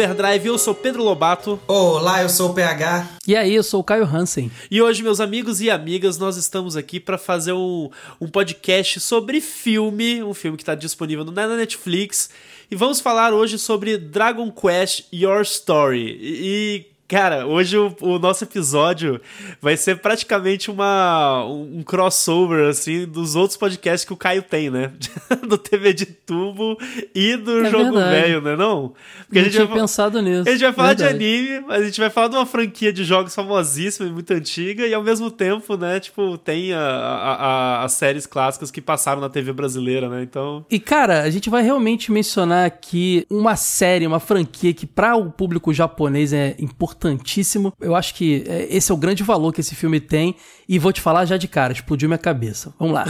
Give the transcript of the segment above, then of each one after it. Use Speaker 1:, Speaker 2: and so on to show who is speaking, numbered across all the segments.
Speaker 1: Overdrive, eu sou Pedro Lobato.
Speaker 2: Olá, eu sou o PH.
Speaker 3: E aí, eu sou o Caio Hansen.
Speaker 1: E hoje, meus amigos e amigas, nós estamos aqui para fazer um, um podcast sobre filme, um filme que está disponível na Netflix. E vamos falar hoje sobre Dragon Quest Your Story. E, Cara, hoje o, o, nosso episódio vai ser praticamente uma, um, crossover, assim, dos outros podcasts que o Caio tem, né? do TV de tubo e do é jogo velho, né? Não?
Speaker 3: Porque não a gente tinha vai, pensado nisso.
Speaker 1: A gente vai falar verdade. de anime, mas a gente vai falar de uma franquia de jogos famosíssima e muito antiga, e ao mesmo tempo, né, tipo, tem a, a, a, as séries clássicas que passaram na TV brasileira, né? Então.
Speaker 3: E, cara, a gente vai realmente mencionar aqui uma série, uma franquia que, para o público japonês, é importante importantíssimo. Eu acho que é, esse é o grande valor que esse filme tem. E vou te falar já de cara, explodiu minha cabeça. Vamos lá.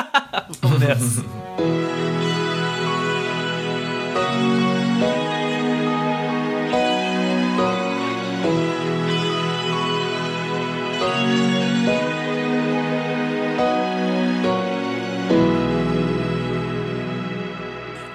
Speaker 3: Vamos nessa.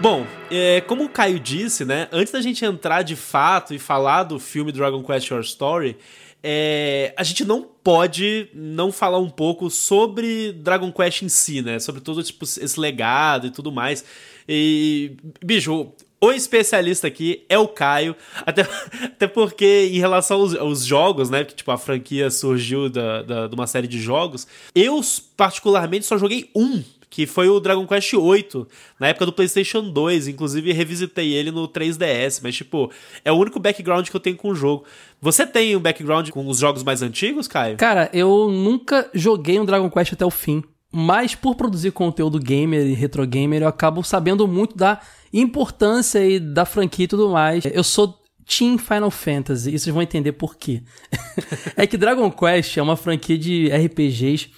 Speaker 1: Bom, é, como o Caio disse, né? Antes da gente entrar de fato e falar do filme Dragon Quest Your Story, é, a gente não pode não falar um pouco sobre Dragon Quest em si, né? Sobre todo tipo, esse legado e tudo mais. E, bicho, o especialista aqui é o Caio, até, até porque em relação aos, aos, jogos, né, que tipo a franquia surgiu da, da, de uma série de jogos, eu particularmente só joguei um que foi o Dragon Quest VIII, na época do PlayStation 2. Inclusive, revisitei ele no 3DS, mas, tipo, é o único background que eu tenho com o jogo. Você tem um background com os jogos mais antigos, Caio?
Speaker 3: Cara, eu nunca joguei um Dragon Quest até o fim. Mas por produzir conteúdo gamer e retro gamer, eu acabo sabendo muito da importância e da franquia e tudo mais. Eu sou Team Final Fantasy, e vocês vão entender por quê. é que Dragon Quest é uma franquia de RPGs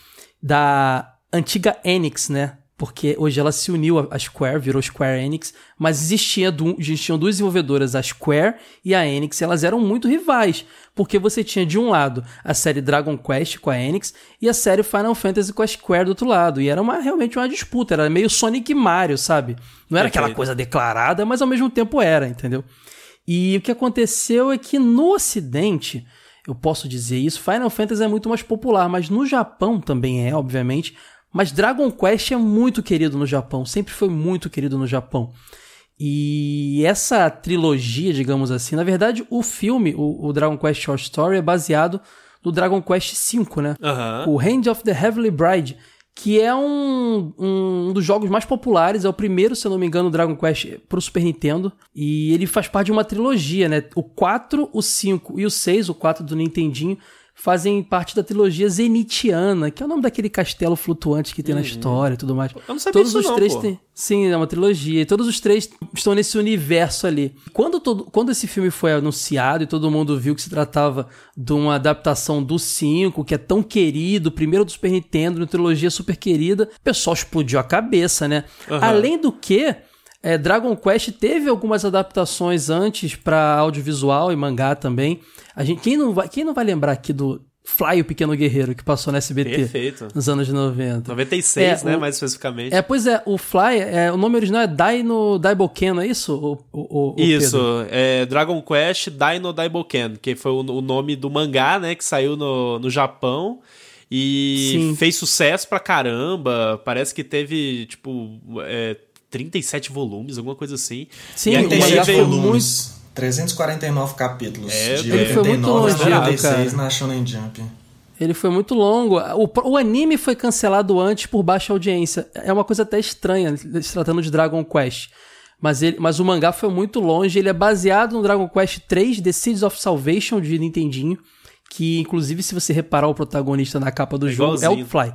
Speaker 3: da antiga Enix, né? Porque hoje ela se uniu à Square, virou Square Enix, mas existia existiam duas desenvolvedoras, a Square e a Enix, e elas eram muito rivais, porque você tinha de um lado a série Dragon Quest com a Enix e a série Final Fantasy com a Square do outro lado, e era uma, realmente uma disputa, era meio Sonic e Mario, sabe? Não era aquela coisa declarada, mas ao mesmo tempo era, entendeu? E o que aconteceu é que no ocidente, eu posso dizer isso, Final Fantasy é muito mais popular, mas no Japão também é, obviamente, mas Dragon Quest é muito querido no Japão, sempre foi muito querido no Japão. E essa trilogia, digamos assim, na verdade, o filme, o, o Dragon Quest Short Story, é baseado no Dragon Quest V, né?
Speaker 1: Uhum.
Speaker 3: O Hand of the Heavenly Bride, que é um, um, dos jogos mais populares, é o primeiro, se eu não me engano, Dragon Quest pro Super Nintendo. E ele faz parte de uma trilogia, né? O 4, o 5 e o 6, o 4 do Nintendinho, fazem parte da trilogia Zenitiana, que é o nome daquele castelo flutuante que tem uhum. na história e tudo mais.
Speaker 1: Eu não sabia Todos os
Speaker 3: não, três têm. Sim, é uma trilogia. E todos os três estão nesse universo ali. Quando, todo, quando esse filme foi anunciado e todo mundo viu que se tratava de uma adaptação do 5, que é tão querido, primeiro do Super Nintendo, uma trilogia super querida, o pessoal explodiu a cabeça, né? Uhum. Além do que. É, Dragon Quest teve algumas adaptações antes para audiovisual e mangá também. A gente, quem, não vai, quem não vai lembrar aqui do Fly, o Pequeno Guerreiro, que passou na SBT
Speaker 1: Perfeito.
Speaker 3: nos anos 90.
Speaker 1: 96, é, né, o, mais especificamente.
Speaker 3: É, pois é, o Fly, é, o nome original é Dino Daiboken, é isso? O, o,
Speaker 1: o isso, Pedro? é Dragon Quest Dino Daiboken, que foi o, o, nome do mangá, né, que saiu no, no Japão. E Sim. fez sucesso pra caramba. Parece que teve, tipo, é, 37 volumes, alguma coisa assim.
Speaker 2: Sim, e o mangá veio volumes. Muito 349 capítulos.
Speaker 3: É, de ele foi muito longo,
Speaker 2: na Shonen Jump.
Speaker 3: Ele foi muito longo. O, o, anime foi cancelado antes por baixa audiência. É uma coisa até estranha, se tratando de Dragon Quest. Mas, ele, mas o mangá foi muito longe. Ele é baseado no Dragon Quest 3, The Seeds of Salvation, de Nintendinho. Que, inclusive, se você reparar o protagonista na capa do é jogo, é o Fly.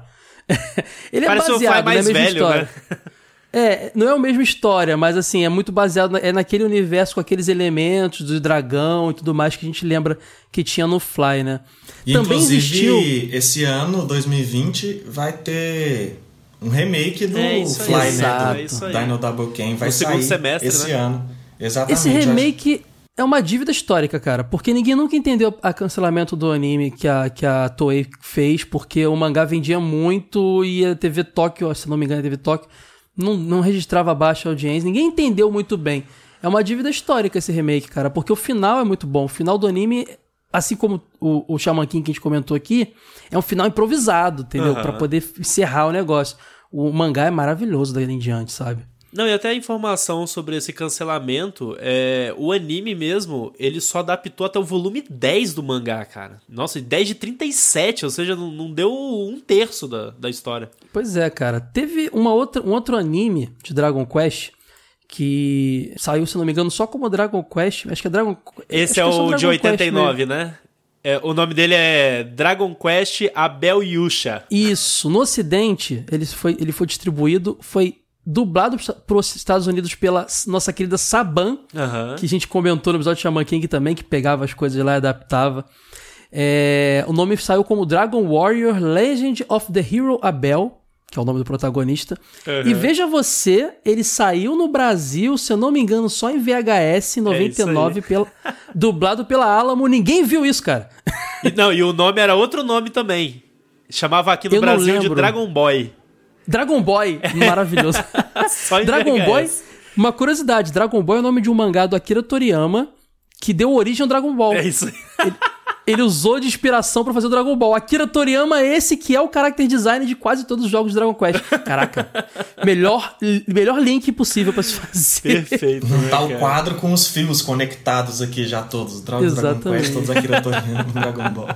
Speaker 1: ele é Parece baseado o Fly mais na mesma velho, história. Né?
Speaker 3: É, não é a mesma história, mas assim, é muito baseado na, é naquele universo com aqueles elementos do dragão e tudo mais que a gente lembra que tinha no Fly, né?
Speaker 2: E, Também existiu... esse ano, 2020, vai ter um remake do é Fly, aí, né? Do é Dino Double Ken. Vai no sair semestre, esse né? ano. Exatamente.
Speaker 3: Esse remake é uma dívida histórica, cara, porque ninguém nunca entendeu o cancelamento do anime que a, que a Toei fez, porque o mangá vendia muito e a TV Tóquio, se não me engano, a TV Tóquio não, não registrava baixa audiência, ninguém entendeu muito bem. é uma dívida histórica esse remake, cara, porque o final é muito bom. O final do anime, assim como o, o Shaman King que a gente comentou aqui, é um final improvisado, entendeu? Uhum. para poder encerrar o negócio. O mangá é maravilhoso daí em diante, sabe?
Speaker 1: Não, e até a informação sobre esse cancelamento, é, o anime mesmo, ele só adaptou até o volume 10 do mangá, cara. Nossa, 10 de 37, ou seja, não, não deu um terço da, da história.
Speaker 3: Pois é, cara. Teve uma outra, um outro anime de Dragon Quest que saiu, se não me engano, só como Dragon Quest. Acho que é Dragon
Speaker 1: Esse é, é o de 89, né? É, o nome dele é Dragon Quest Abel Yusha.
Speaker 3: Isso. No Ocidente, ele foi, ele foi distribuído, foi dublado para os Estados Unidos pela nossa querida Saban, uhum. que a gente comentou no episódio de Shaman King também, que pegava as coisas lá e adaptava. É, o nome saiu como Dragon Warrior Legend of the Hero Abel, que é o nome do protagonista. Uhum. E veja você, ele saiu no Brasil, se eu não me engano, só em VHS em 99, é pela, dublado pela Alamo. Ninguém viu isso, cara.
Speaker 1: E, não, e o nome era outro nome também. Chamava aqui no eu Brasil de Dragon Boy.
Speaker 3: Dragon Boy, maravilhoso. Dragon Boy, uma curiosidade, Dragon Boy é o nome de um mangá do Akira Toriyama que deu origem ao Dragon Ball.
Speaker 1: É isso.
Speaker 3: Ele, ele usou de inspiração para fazer o Dragon Ball. Akira Toriyama é esse que é o character design de quase todos os jogos de Dragon Quest. Caraca, melhor, melhor link possível para se fazer.
Speaker 2: Perfeito. Né, tá o quadro com os fios conectados aqui já todos. Dragon, Exatamente. Dragon Quest, todos Akira Toriyama Dragon Ball.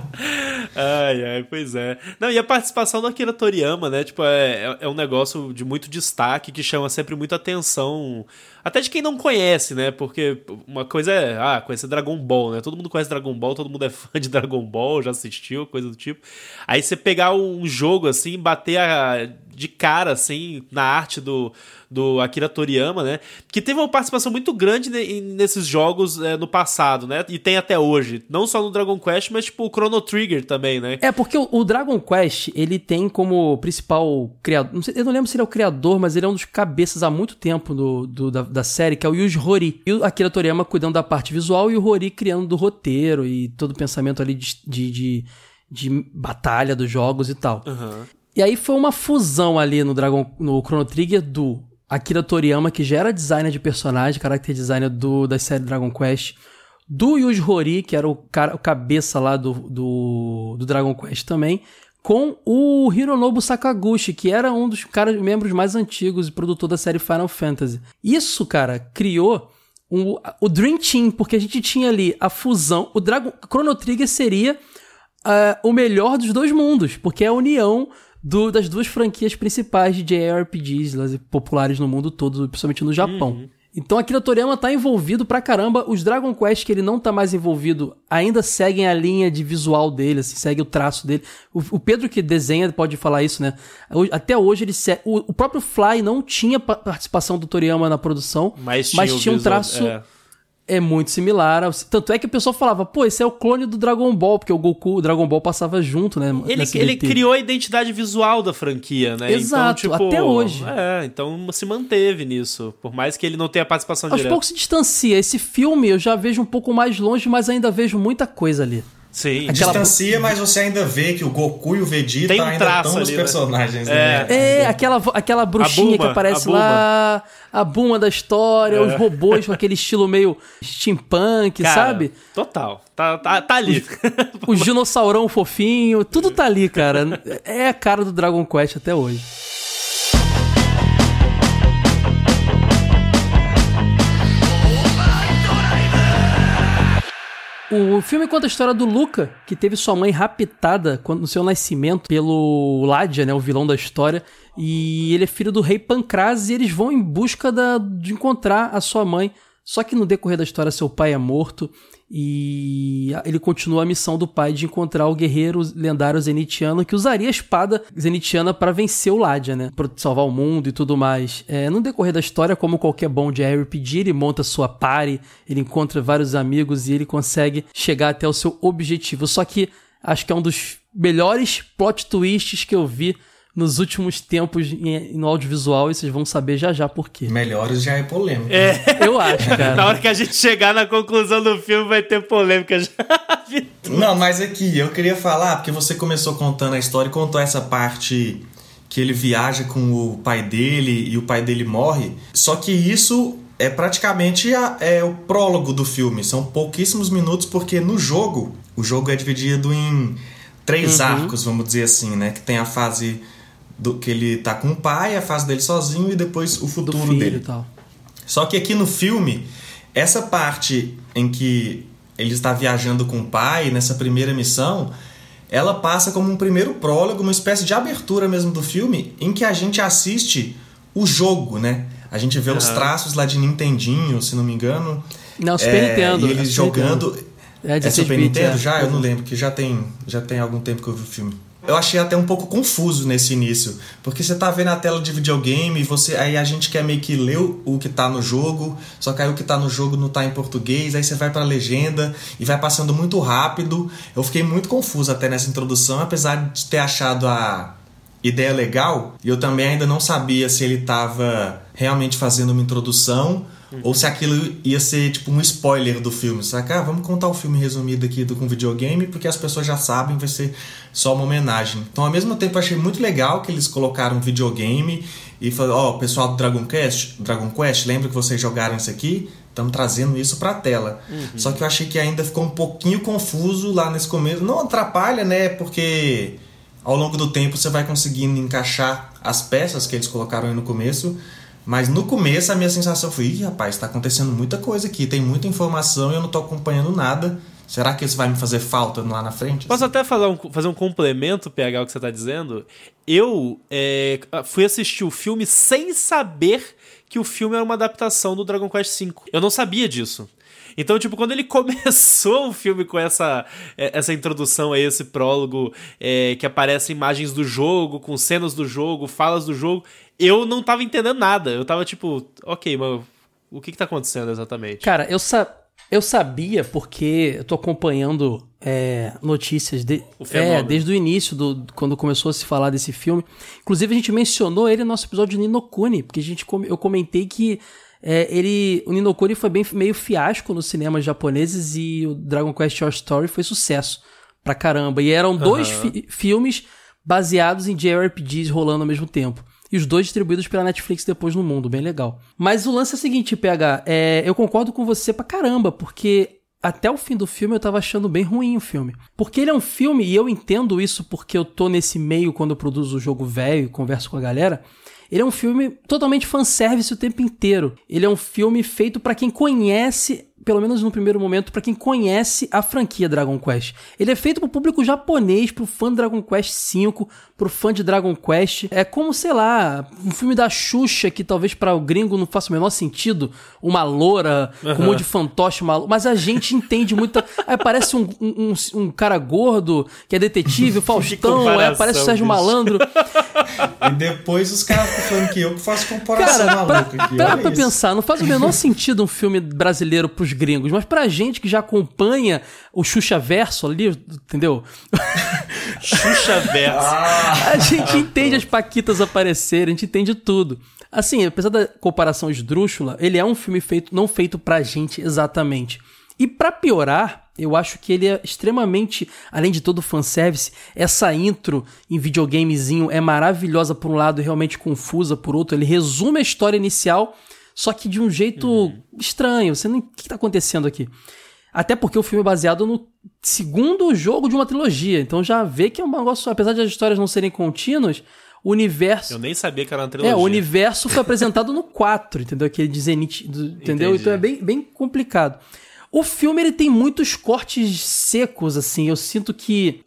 Speaker 1: Ai, ai, pois é. Não, e a participação do Akira Toriyama, né? Tipo, é, é um negócio de muito destaque que chama sempre muita atenção até de quem não conhece, né? Porque uma coisa é, ah, conhecer Dragon Ball, né? Todo mundo conhece Dragon Ball, todo mundo é fã de Dragon Ball, já assistiu, coisa do tipo. Aí você pegar um jogo assim, bater a, de cara, assim, na arte do, do Akira Toriyama, né? Que teve uma participação muito grande nesses jogos é, no passado, né? E tem até hoje. Não só no Dragon Quest, mas tipo o Chrono Trigger também, né?
Speaker 3: É, porque o, o Dragon Quest, ele tem como principal criador. Não sei, eu não lembro se ele é o criador, mas ele é um dos cabeças há muito tempo do, do da, da, série, que é o Yuji Horii. E o Akira Toriyama cuidando da parte visual e o Horii criando do roteiro e todo o pensamento ali de, de, de, de batalha dos jogos e tal. Uhum. E aí foi uma fusão ali no Dragon no Chrono Trigger do Akira Toriyama, que já era designer de personagem, character designer do, da série Dragon Quest, do Yuji Horii, que era o, cara, o cabeça lá do, do, do Dragon Quest também, com o Hironobu Sakaguchi, que era um dos caras, membros mais antigos e produtor da série Final Fantasy. Isso, cara, criou um, o Dream Team, porque a gente tinha ali a fusão. O Dragon Chrono Trigger seria uh, o melhor dos dois mundos, porque é a união do, das duas franquias principais de JRPGs populares no mundo todo, principalmente no Japão. Uhum. Então Akira Toriyama tá envolvido pra caramba. Os Dragon Quest que ele não tá mais envolvido ainda seguem a linha de visual dele, assim, segue o traço dele. O, o Pedro que desenha pode falar isso, né? Até hoje ele segue, o, o, próprio Fly não tinha participação do Toriyama na produção, mas tinha, mas tinha um traço é é muito similar. Ao... Tanto é que o pessoal falava, pô, esse é o clone do Dragon Ball, porque o Goku, o Dragon Ball passava junto, né?
Speaker 1: Ele, ele criou a identidade visual da franquia, né? Então,
Speaker 3: Exato, então, tipo, até hoje.
Speaker 1: É, então se manteve nisso. Por mais que ele não tenha participação
Speaker 3: Aos
Speaker 1: direta.
Speaker 3: Aos poucos se distancia. Esse filme eu já vejo um pouco mais longe, mas ainda vejo muita coisa ali.
Speaker 2: Sim. Aquela... Distancia, mas você ainda vê que o Goku e o Vegeta um ainda estão nos né? personagens.
Speaker 3: Né? É, é aquela, aquela bruxinha Buma, que aparece a lá, a Buma da história, é. os robôs com aquele estilo meio steampunk, cara, sabe?
Speaker 1: Total. Tá, tá, tá ali.
Speaker 3: O, o dinossaurão fofinho, tudo tá ali, cara. É a cara do Dragon Quest até hoje. O filme conta a história do Luca, que teve sua mãe raptada no seu nascimento pelo Ladia, né, o vilão da história, e ele é filho do rei Pancraz e eles vão em busca da, de encontrar a sua mãe. Só que no decorrer da história seu pai é morto e ele continua a missão do pai de encontrar o guerreiro lendário zenitiano que usaria a espada zenitiana para vencer o Ladia, né? Pra salvar o mundo e tudo mais. É, no decorrer da história, como qualquer bom de RPG, ele monta sua party, ele encontra vários amigos e ele consegue chegar até o seu objetivo. Só que acho que é um dos melhores plot twists que eu vi nos últimos tempos no audiovisual e vocês vão saber já já por quê.
Speaker 2: Melhores já é polêmica.
Speaker 3: É. Eu acho, cara.
Speaker 1: na hora que a gente chegar na conclusão do filme vai ter polêmica já.
Speaker 2: Não, mas aqui, eu queria falar, porque você começou contando a história e contou essa parte que ele viaja com o pai dele e o pai dele morre. Só que isso é praticamente a, é o prólogo do filme. São pouquíssimos minutos, porque no jogo, o jogo é dividido em três uhum. arcos, vamos dizer assim, né? Que tem a fase do que ele tá com o pai, a fase dele sozinho e depois o futuro dele. tal. Só que aqui no filme, essa parte em que ele está viajando com o pai, nessa primeira missão, ela passa como um primeiro prólogo, uma espécie de abertura mesmo do filme, em que a gente assiste o jogo, né? A gente vê uhum. os traços lá de Nintendinho, se não me engano.
Speaker 3: Não, Super é, Nintendo.
Speaker 2: E eles jogando. É, é Super Nintendo? É. Já? Eu não lembro, que já tem, já tem algum tempo que eu vi o filme. Eu achei até um pouco confuso nesse início, porque você tá vendo a tela de videogame e você aí a gente quer meio que ler o que tá no jogo, só que aí o que tá no jogo não tá em português, aí você vai para legenda e vai passando muito rápido. Eu fiquei muito confuso até nessa introdução, apesar de ter achado a ideia legal, e eu também ainda não sabia se ele estava realmente fazendo uma introdução uhum. ou se aquilo ia ser tipo um spoiler do filme, saca? Ah, vamos contar o filme resumido aqui do, com videogame, porque as pessoas já sabem, vai ser só uma homenagem. Então, ao mesmo tempo, eu achei muito legal que eles colocaram videogame e falaram: Ó, oh, pessoal do Dragon Quest, Dragon Quest, lembra que vocês jogaram isso aqui? Estamos trazendo isso para a tela. Uhum. Só que eu achei que ainda ficou um pouquinho confuso lá nesse começo. Não atrapalha, né? Porque ao longo do tempo você vai conseguindo encaixar as peças que eles colocaram aí no começo. Mas no começo a minha sensação foi: Ih, rapaz, está acontecendo muita coisa aqui, tem muita informação e eu não estou acompanhando nada. Será que isso vai me fazer falta lá na frente?
Speaker 1: Posso até falar um, fazer um complemento, PH, o que você está dizendo? Eu é, fui assistir o filme sem saber que o filme era uma adaptação do Dragon Quest V. Eu não sabia disso. Então, tipo, quando ele começou o filme com essa, é, essa introdução a esse prólogo, é, que aparece imagens do jogo, com cenas do jogo, falas do jogo, eu não tava entendendo nada. Eu tava tipo, ok, mas o que que tá acontecendo exatamente?
Speaker 3: Cara, eu, sa eu sabia porque eu tô acompanhando é, notícias de, é, desde o início, do, quando começou a se falar desse filme. Inclusive, a gente mencionou ele no nosso episódio de Ninokuni, porque a gente, eu comentei que é, ele, o Ninokuni foi bem meio fiasco nos cinemas japoneses e o Dragon Quest Your Story foi sucesso pra caramba. E eram dois fi filmes baseados em JRPGs rolando ao mesmo tempo. E os dois distribuídos pela Netflix depois no mundo, bem legal. Mas o lance é o seguinte, PH, é, eu concordo com você pra caramba, porque até o fim do filme eu tava achando bem ruim o filme. Porque ele é um filme, e eu entendo isso porque eu tô nesse meio quando eu produzo o jogo velho e converso com a galera. Ele é um filme totalmente fanservice o tempo inteiro. Ele é um filme feito para quem conhece pelo menos no primeiro momento, para quem conhece a franquia Dragon Quest. Ele é feito pro público japonês, pro fã de Dragon Quest V, pro fã de Dragon Quest. É como, sei lá, um filme da Xuxa que talvez para o gringo não faça o menor sentido. Uma loura uhum. com um monte de fantoche maluco. Mas a gente entende muito. Aí aparece um, um, um, cara gordo que é detetive, o Faustão, aí aparece o Sérgio bicho. Malandro.
Speaker 2: e depois os caras ficam falando que eu que faço comparação cara, maluca
Speaker 3: aqui. Para pra pensar, não faz o menor sentido um filme brasileiro pros gringos, mas pra gente que já acompanha o Xuxa Verso ali, entendeu?
Speaker 1: Xuxa Verso. Ah,
Speaker 3: a gente entende as paquitas aparecerem, a gente entende tudo. Assim, apesar da comparação esdrúxula, ele é um filme feito não feito pra gente exatamente. E para piorar, eu acho que ele é extremamente, além de todo o fanservice, essa intro em videogamezinho é maravilhosa por um lado e realmente confusa por outro. Ele resume a história inicial só que de um jeito uhum. estranho. Você não. O que está acontecendo aqui? Até porque o filme é baseado no segundo jogo de uma trilogia. Então já vê que é um negócio. Apesar de as histórias não serem contínuas, o universo.
Speaker 1: Eu nem sabia que era uma trilogia.
Speaker 3: É, o universo foi apresentado no 4, entendeu? Aquele de Zenith. Entendeu? Entendi. Então é bem, bem complicado. O filme ele tem muitos cortes secos, assim. Eu sinto que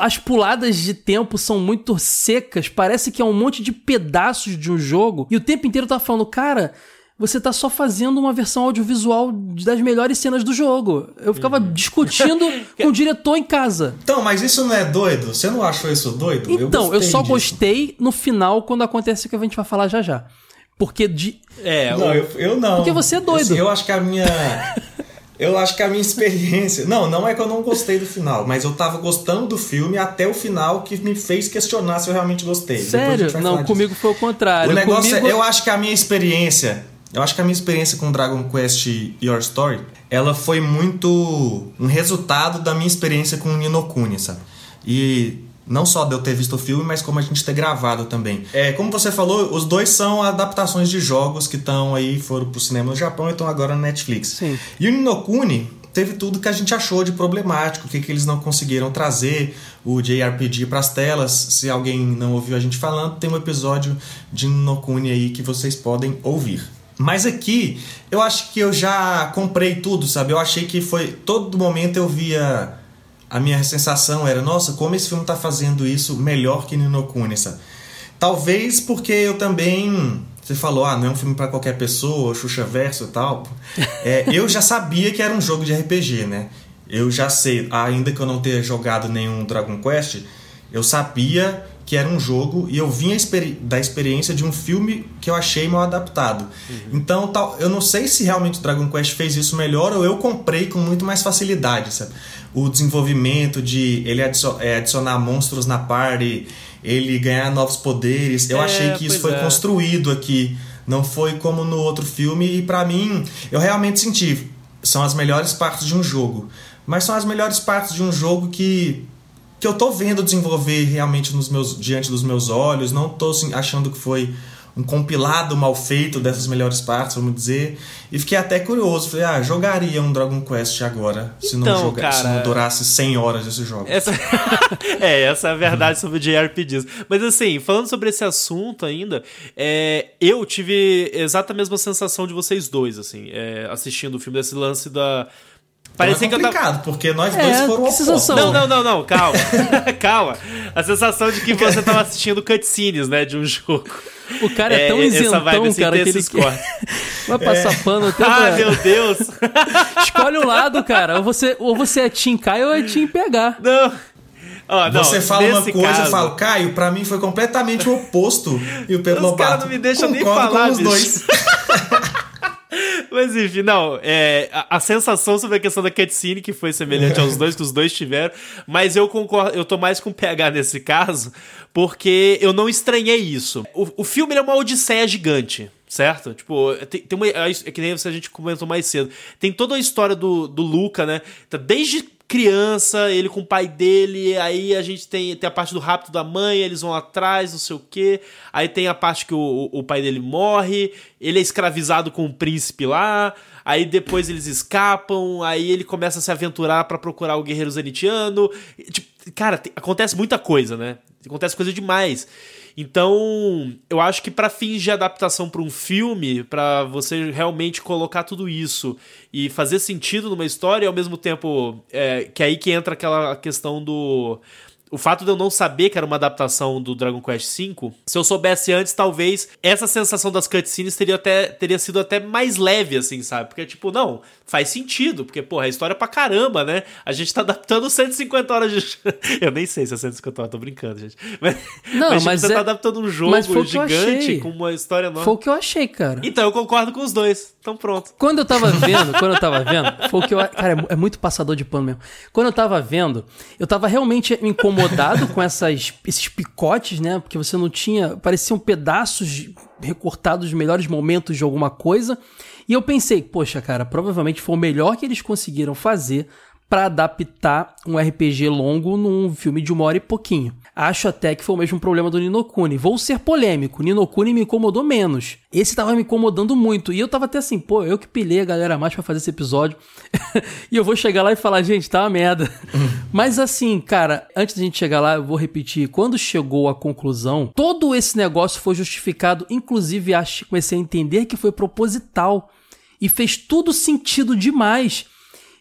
Speaker 3: as puladas de tempo são muito secas. Parece que é um monte de pedaços de um jogo. E o tempo inteiro tá falando, cara, você tá só fazendo uma versão audiovisual das melhores cenas do jogo. Eu ficava uhum. discutindo com o diretor em casa.
Speaker 2: Então, mas isso não é doido? Você não achou isso doido?
Speaker 3: Então, eu, eu só disso. gostei no final quando acontece o que a gente vai falar já já. Porque de.
Speaker 2: É, não, eu, eu não.
Speaker 3: Porque você é doido.
Speaker 2: Eu, eu acho que a minha. Eu acho que a minha experiência. Não, não é que eu não gostei do final, mas eu tava gostando do filme até o final que me fez questionar se eu realmente gostei.
Speaker 3: Sério? Não, comigo disso. foi o contrário.
Speaker 2: O negócio
Speaker 3: comigo...
Speaker 2: é, eu acho que a minha experiência eu acho que a minha experiência com Dragon Quest Your Story, ela foi muito um resultado da minha experiência com o Nino Kuni, sabe? E Não só de eu ter visto o filme, mas como a gente ter gravado também. É, como você falou, os dois são adaptações de jogos que estão aí, foram pro cinema no Japão e estão agora na Netflix.
Speaker 3: Sim.
Speaker 2: E o Ninokuni teve tudo que a gente achou de problemático, o que, que eles não conseguiram trazer, o JRPG para as telas. Se alguém não ouviu a gente falando, tem um episódio de Ninokuni aí que vocês podem ouvir. Mas aqui, eu acho que eu já comprei tudo, sabe? Eu achei que foi. Todo momento eu via a minha sensação era, nossa, como esse filme está fazendo isso melhor que Nino Kuni, sabe? Talvez porque eu também. Você falou, ah, não é um filme para qualquer pessoa, Xuxa Verso e tal. É, eu já sabia que era um jogo de RPG, né? Eu já sei, ainda que eu não tenha jogado nenhum Dragon Quest, eu sabia que era um jogo e eu vinha experi da experiência de um filme que eu achei mal adaptado. Uhum. Então, tal, eu não sei se realmente o Dragon Quest fez isso melhor ou eu comprei com muito mais facilidade, sabe? O desenvolvimento de ele adicio é, adicionar monstros na party, ele ganhar novos poderes, eu é, achei que isso foi é. construído aqui. Não foi como no outro filme e para mim, eu realmente senti são as melhores partes de um jogo. Mas são as melhores partes de um jogo que que eu tô vendo desenvolver realmente nos meus, diante dos meus olhos, não tô assim, achando que foi um compilado mal feito dessas melhores partes, vamos dizer. E fiquei até curioso. Falei, ah, jogaria um Dragon Quest agora, se,
Speaker 1: então,
Speaker 2: não,
Speaker 1: joga... cara,
Speaker 2: se não durasse 100 horas esse jogo.
Speaker 1: Essa... é, essa é a verdade sobre JRPGs. Mas assim, falando sobre esse assunto ainda, é, eu tive exata a mesma sensação de vocês dois, assim, é, assistindo o filme desse lance da
Speaker 2: Parecia então é complicado, que eu tava... porque nós é, dois foram opostos.
Speaker 1: Não, não, não, não, calma. calma. A sensação de que você tava assistindo cutscenes, né, de um jogo.
Speaker 3: O cara é, é tão isentão, cara, que ele vai passar é. pano até
Speaker 1: Ah, meu Deus!
Speaker 3: Escolhe um lado, cara. Ou você, ou você é Team Caio ou é Team Pegar.
Speaker 1: Não... Oh, não,
Speaker 2: você fala uma coisa, caso... eu falo, Caio, pra mim foi completamente o oposto. E o Pedro Os Lobato. Os
Speaker 1: não me deixam nem falar, com os bicho. dois. Mas enfim, não. É, a, a, sensação sobre a questão da cutscene que foi semelhante aos dois, que os dois tiveram. Mas eu concordo, eu tô mais com PH nesse caso, porque eu não estranhei isso. O, o filme é uma odisseia gigante certo? Tipo, tem, tem uma. É, é que nem a gente comentou mais cedo. Tem toda a história do, do Luca, né? Então, desde criança, ele com o pai dele, aí a gente tem, tem a parte do rapto da mãe, eles vão atrás, não sei o quê. Aí tem a parte que o, o pai dele morre, ele é escravizado com o príncipe lá, aí depois eles escapam, aí ele começa a se aventurar para procurar o guerreiro zanitiano. Tipo, cara, acontece muita coisa, né? Acontece coisa demais. Então, eu acho que para fins de adaptação para um filme, para você realmente colocar tudo isso e fazer sentido numa história, ao mesmo tempo é, que é aí que entra aquela questão do o fato de eu não saber que era uma adaptação do Dragon Quest V, se eu soubesse antes, talvez essa sensação das cutscenes teria, até, teria sido até mais leve, assim, sabe? Porque, tipo, não, faz sentido, porque, porra, é história pra caramba, né? A gente tá adaptando 150 horas de. eu nem sei se é 150 horas, tô brincando, gente. Mas,
Speaker 3: não, mas, mas
Speaker 1: você tá
Speaker 3: é...
Speaker 1: tá adaptando um jogo gigante com uma história nova.
Speaker 3: Foi o que eu achei, cara.
Speaker 1: Então, eu concordo com os dois. Então, pronto.
Speaker 3: Quando eu tava vendo, quando eu tava vendo, foi o que eu. Cara, é, é muito passador de pano mesmo. Quando eu tava vendo, eu tava realmente incomodado com essas, esses picotes, né? Porque você não tinha. Pareciam pedaços recortados dos melhores momentos de alguma coisa. E eu pensei, poxa, cara, provavelmente foi o melhor que eles conseguiram fazer para adaptar um RPG longo num filme de uma hora e pouquinho. Acho até que foi o mesmo problema do Ninokuni. Vou ser polêmico, Ninokuni me incomodou menos. Esse tava me incomodando muito. E eu tava até assim, pô, eu que pilhei a galera mais para fazer esse episódio. e eu vou chegar lá e falar, gente, tá uma merda. Mas assim, cara, antes da gente chegar lá, eu vou repetir. Quando chegou à conclusão, todo esse negócio foi justificado. Inclusive, acho que comecei a entender que foi proposital. E fez tudo sentido demais.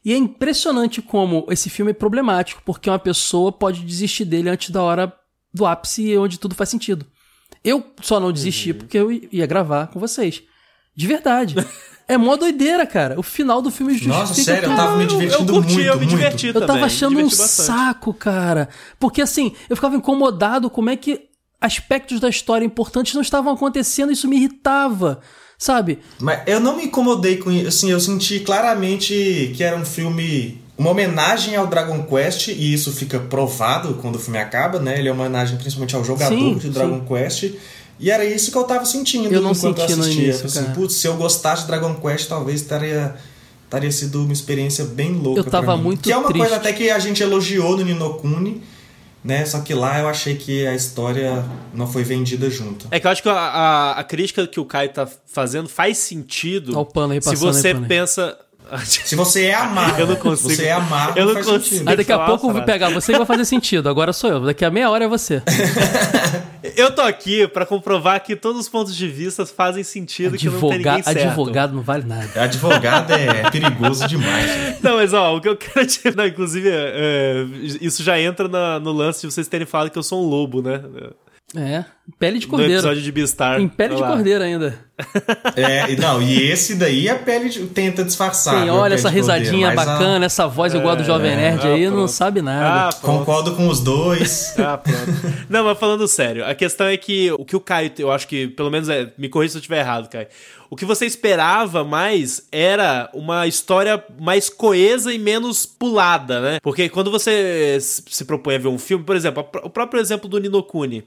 Speaker 3: E é impressionante como esse filme é problemático, porque uma pessoa pode desistir dele antes da hora do ápice onde tudo faz sentido. Eu só não desisti uhum. porque eu ia gravar com vocês. De verdade. É mó doideira, cara. O final do filme
Speaker 2: justifica... Nossa, sério, eu tava me divertindo eu curti, muito, eu me diverti
Speaker 3: muito. Eu tava achando um bastante. saco, cara. Porque assim, eu ficava incomodado como é que aspectos da história importantes não estavam acontecendo, isso me irritava sabe?
Speaker 2: Mas eu não me incomodei com isso, assim, eu senti claramente que era um filme uma homenagem ao Dragon Quest, e isso fica provado quando o filme acaba, né? Ele é uma homenagem principalmente ao jogador sim, de Dragon sim. Quest. E era isso que eu tava sentindo
Speaker 3: eu não enquanto senti eu assistia. Início,
Speaker 2: assim, putz, se eu gostasse de Dragon Quest, talvez teria, teria sido uma experiência bem louca.
Speaker 3: Eu tava muito
Speaker 2: Que é uma
Speaker 3: triste.
Speaker 2: coisa até que a gente elogiou no Ninokuni né? Só que lá eu achei que a história não foi vendida junto.
Speaker 1: É que eu acho que a, a, a crítica que o Caio tá fazendo faz sentido.
Speaker 3: Olha o pano aí
Speaker 1: se você pensa.
Speaker 2: Se você é amar, eu não consigo. Você é amar,
Speaker 3: eu não, não consigo. Sentido. Aí daqui a pouco eu vou pegar você e vai fazer sentido. Agora sou eu. Daqui a meia hora é você.
Speaker 1: eu tô aqui para comprovar que todos os pontos de vista fazem sentido, Advoga... que não tem ninguém certo.
Speaker 3: Advogado não vale nada.
Speaker 2: Advogado é perigoso demais.
Speaker 1: Não, mas ó, o que eu quero te... Não, inclusive, é, isso já entra na, no lance de vocês terem falado que eu sou um lobo, né?
Speaker 3: É, pele de cordeiro. No
Speaker 1: episódio de Beastar.
Speaker 3: Em pele de cordeiro ainda.
Speaker 2: É, não, e esse daí a pele de, tenta disfarçar.
Speaker 3: Quem olha essa risadinha cordeiro, bacana, a... essa voz é, igual do Jovem é, Nerd ah, aí, pronto. não sabe nada. Ah,
Speaker 2: Concordo com os dois.
Speaker 1: Ah, pronto. não, mas falando sério, a questão é que o que o Caio, eu acho que, pelo menos, é, me corrija se eu estiver errado, Caio. O que você esperava mais era uma história mais coesa e menos pulada, né? Porque quando você se propõe a ver um filme, por exemplo, o próprio exemplo do Nino Kuni.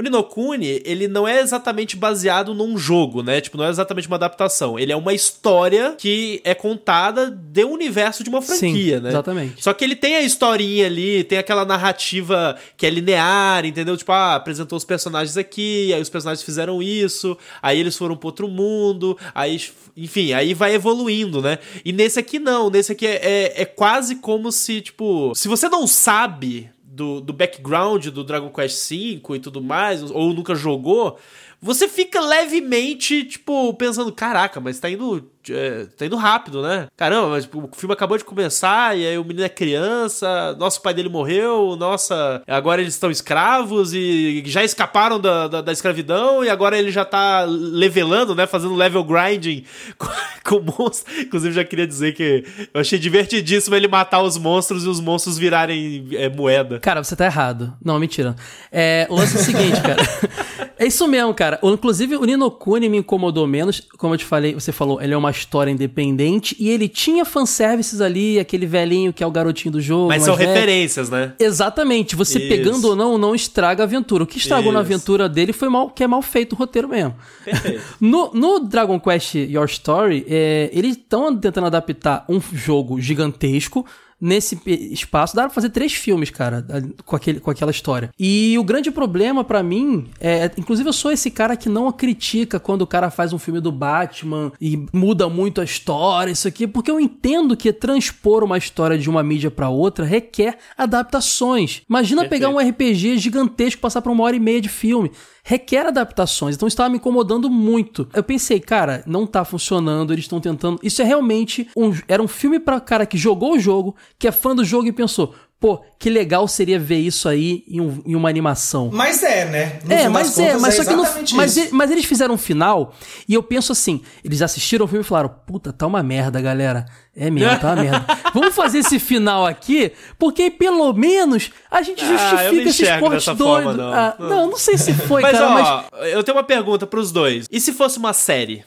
Speaker 1: O Ninokuni, ele não é exatamente baseado num jogo, né? Tipo, não é exatamente uma adaptação. Ele é uma história que é contada do universo de uma franquia,
Speaker 3: Sim,
Speaker 1: né?
Speaker 3: Exatamente.
Speaker 1: Só que ele tem a historinha ali, tem aquela narrativa que é linear, entendeu? Tipo, ah, apresentou os personagens aqui, aí os personagens fizeram isso, aí eles foram pro outro mundo, aí, enfim, aí vai evoluindo, né? E nesse aqui não, nesse aqui é, é, é quase como se, tipo, se você não sabe do, do background do Dragon Quest V e tudo mais, ou nunca jogou, você fica levemente, tipo, pensando, caraca, mas tá indo é, tá indo rápido, né? Caramba, mas o filme acabou de começar e aí o menino é criança, nosso pai dele morreu, nossa, agora eles estão escravos e já escaparam da, da, da escravidão e agora ele já tá levelando, né? Fazendo level grinding com, com monstros. Inclusive, já queria dizer que eu achei divertidíssimo ele matar os monstros e os monstros virarem é, moeda.
Speaker 3: Cara, você tá errado. Não, mentira. É, o lance é o seguinte, cara. é isso mesmo, cara. Inclusive, o Nino Kuni me incomodou menos. Como eu te falei, você falou, ele é uma história independente e ele tinha fanservices ali, aquele velhinho que é o garotinho do jogo.
Speaker 1: Mas são velho. referências, né?
Speaker 3: Exatamente. Você Isso. pegando ou não, não estraga a aventura. O que estragou Isso. na aventura dele foi mal, que é mal feito o roteiro mesmo. no, no Dragon Quest Your Story, é, eles estão tentando adaptar um jogo gigantesco nesse espaço. Dá pra fazer três filmes, cara, com, aquele, com aquela história. E o grande problema para mim é. Inclusive, eu sou esse cara que não critica quando o cara faz um filme do Batman e muda muito a história, isso aqui, porque eu entendo que transpor uma história de uma mídia para outra requer adaptações. Imagina Perfeito. pegar um RPG gigantesco e passar pra uma hora e meia de filme requer adaptações. Então estava me incomodando muito. Eu pensei, cara, não tá funcionando, eles estão tentando. Isso é realmente um era um filme para cara que jogou o jogo, que é fã do jogo e pensou, pô, que legal seria ver isso aí em, um, em uma animação.
Speaker 2: Mas é, né?
Speaker 3: No é, mas é, mas é só que no, mas, mas eles fizeram um final e eu penso assim, eles assistiram o filme e falaram, puta, tá uma merda, galera. É mesmo, tá uma merda. Vamos fazer esse final aqui, porque aí, pelo menos a gente justifica ah, esse esporte doido. Não. Ah, não, não sei se foi,
Speaker 1: mas,
Speaker 3: cara,
Speaker 1: ó, mas... eu tenho uma pergunta pros dois. E se fosse uma série?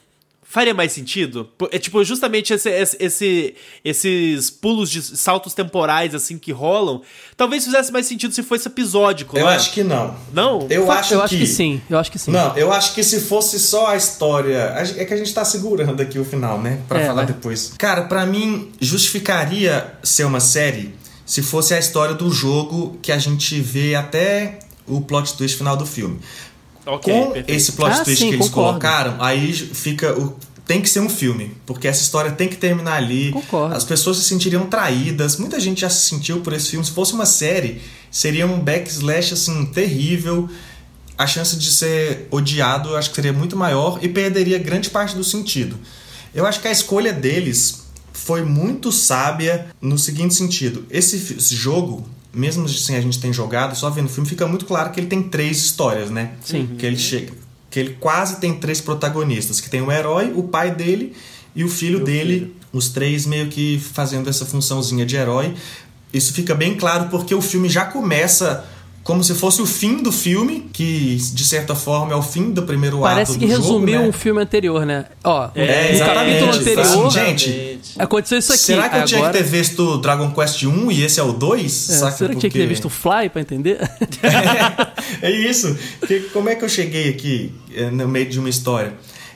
Speaker 1: Faria mais sentido? É tipo, justamente esse, esse, esses pulos de saltos temporais, assim, que rolam, talvez fizesse mais sentido se fosse episódico.
Speaker 2: Eu né? acho que não.
Speaker 1: Não?
Speaker 2: Eu, acho,
Speaker 3: eu
Speaker 2: que...
Speaker 3: acho que sim. Eu acho que sim.
Speaker 2: Não, eu acho que se fosse só a história. É que a gente tá segurando aqui o final, né? Pra é, falar né? depois. Cara, para mim, justificaria ser uma série se fosse a história do jogo que a gente vê até o plot twist final do filme. Okay, com perfeito. esse plot ah, twist sim, que eles concordo. colocaram, aí fica o tem que ser um filme, porque essa história tem que terminar ali.
Speaker 3: Concordo.
Speaker 2: As pessoas se sentiriam traídas. Muita gente já se sentiu por esse filme. Se fosse uma série, seria um backslash assim terrível. A chance de ser odiado, eu acho que seria muito maior e perderia grande parte do sentido. Eu acho que a escolha deles foi muito sábia no seguinte sentido: esse, esse jogo mesmo assim a gente tem jogado, só vendo o filme, fica muito claro que ele tem três histórias, né?
Speaker 3: Sim.
Speaker 2: Que ele chega. Que ele quase tem três protagonistas, que tem o herói, o pai dele e o filho Meu dele, filho. os três meio que fazendo essa funçãozinha de herói. Isso fica bem claro porque o filme já começa como se fosse o fim do filme, que de certa forma é o fim do primeiro
Speaker 3: Parece
Speaker 2: ato
Speaker 3: do
Speaker 2: Parece
Speaker 3: que resumiu
Speaker 2: né?
Speaker 3: um filme anterior, né? Ó,
Speaker 2: é, no capítulo anterior, gente,
Speaker 3: aconteceu isso aqui.
Speaker 2: Será que eu agora... tinha que ter visto Dragon Quest 1 e esse é o 2? É,
Speaker 3: será que eu tinha que ter visto o Fly para entender?
Speaker 2: é, é, isso. como é que eu cheguei aqui eh, no meio de uma história?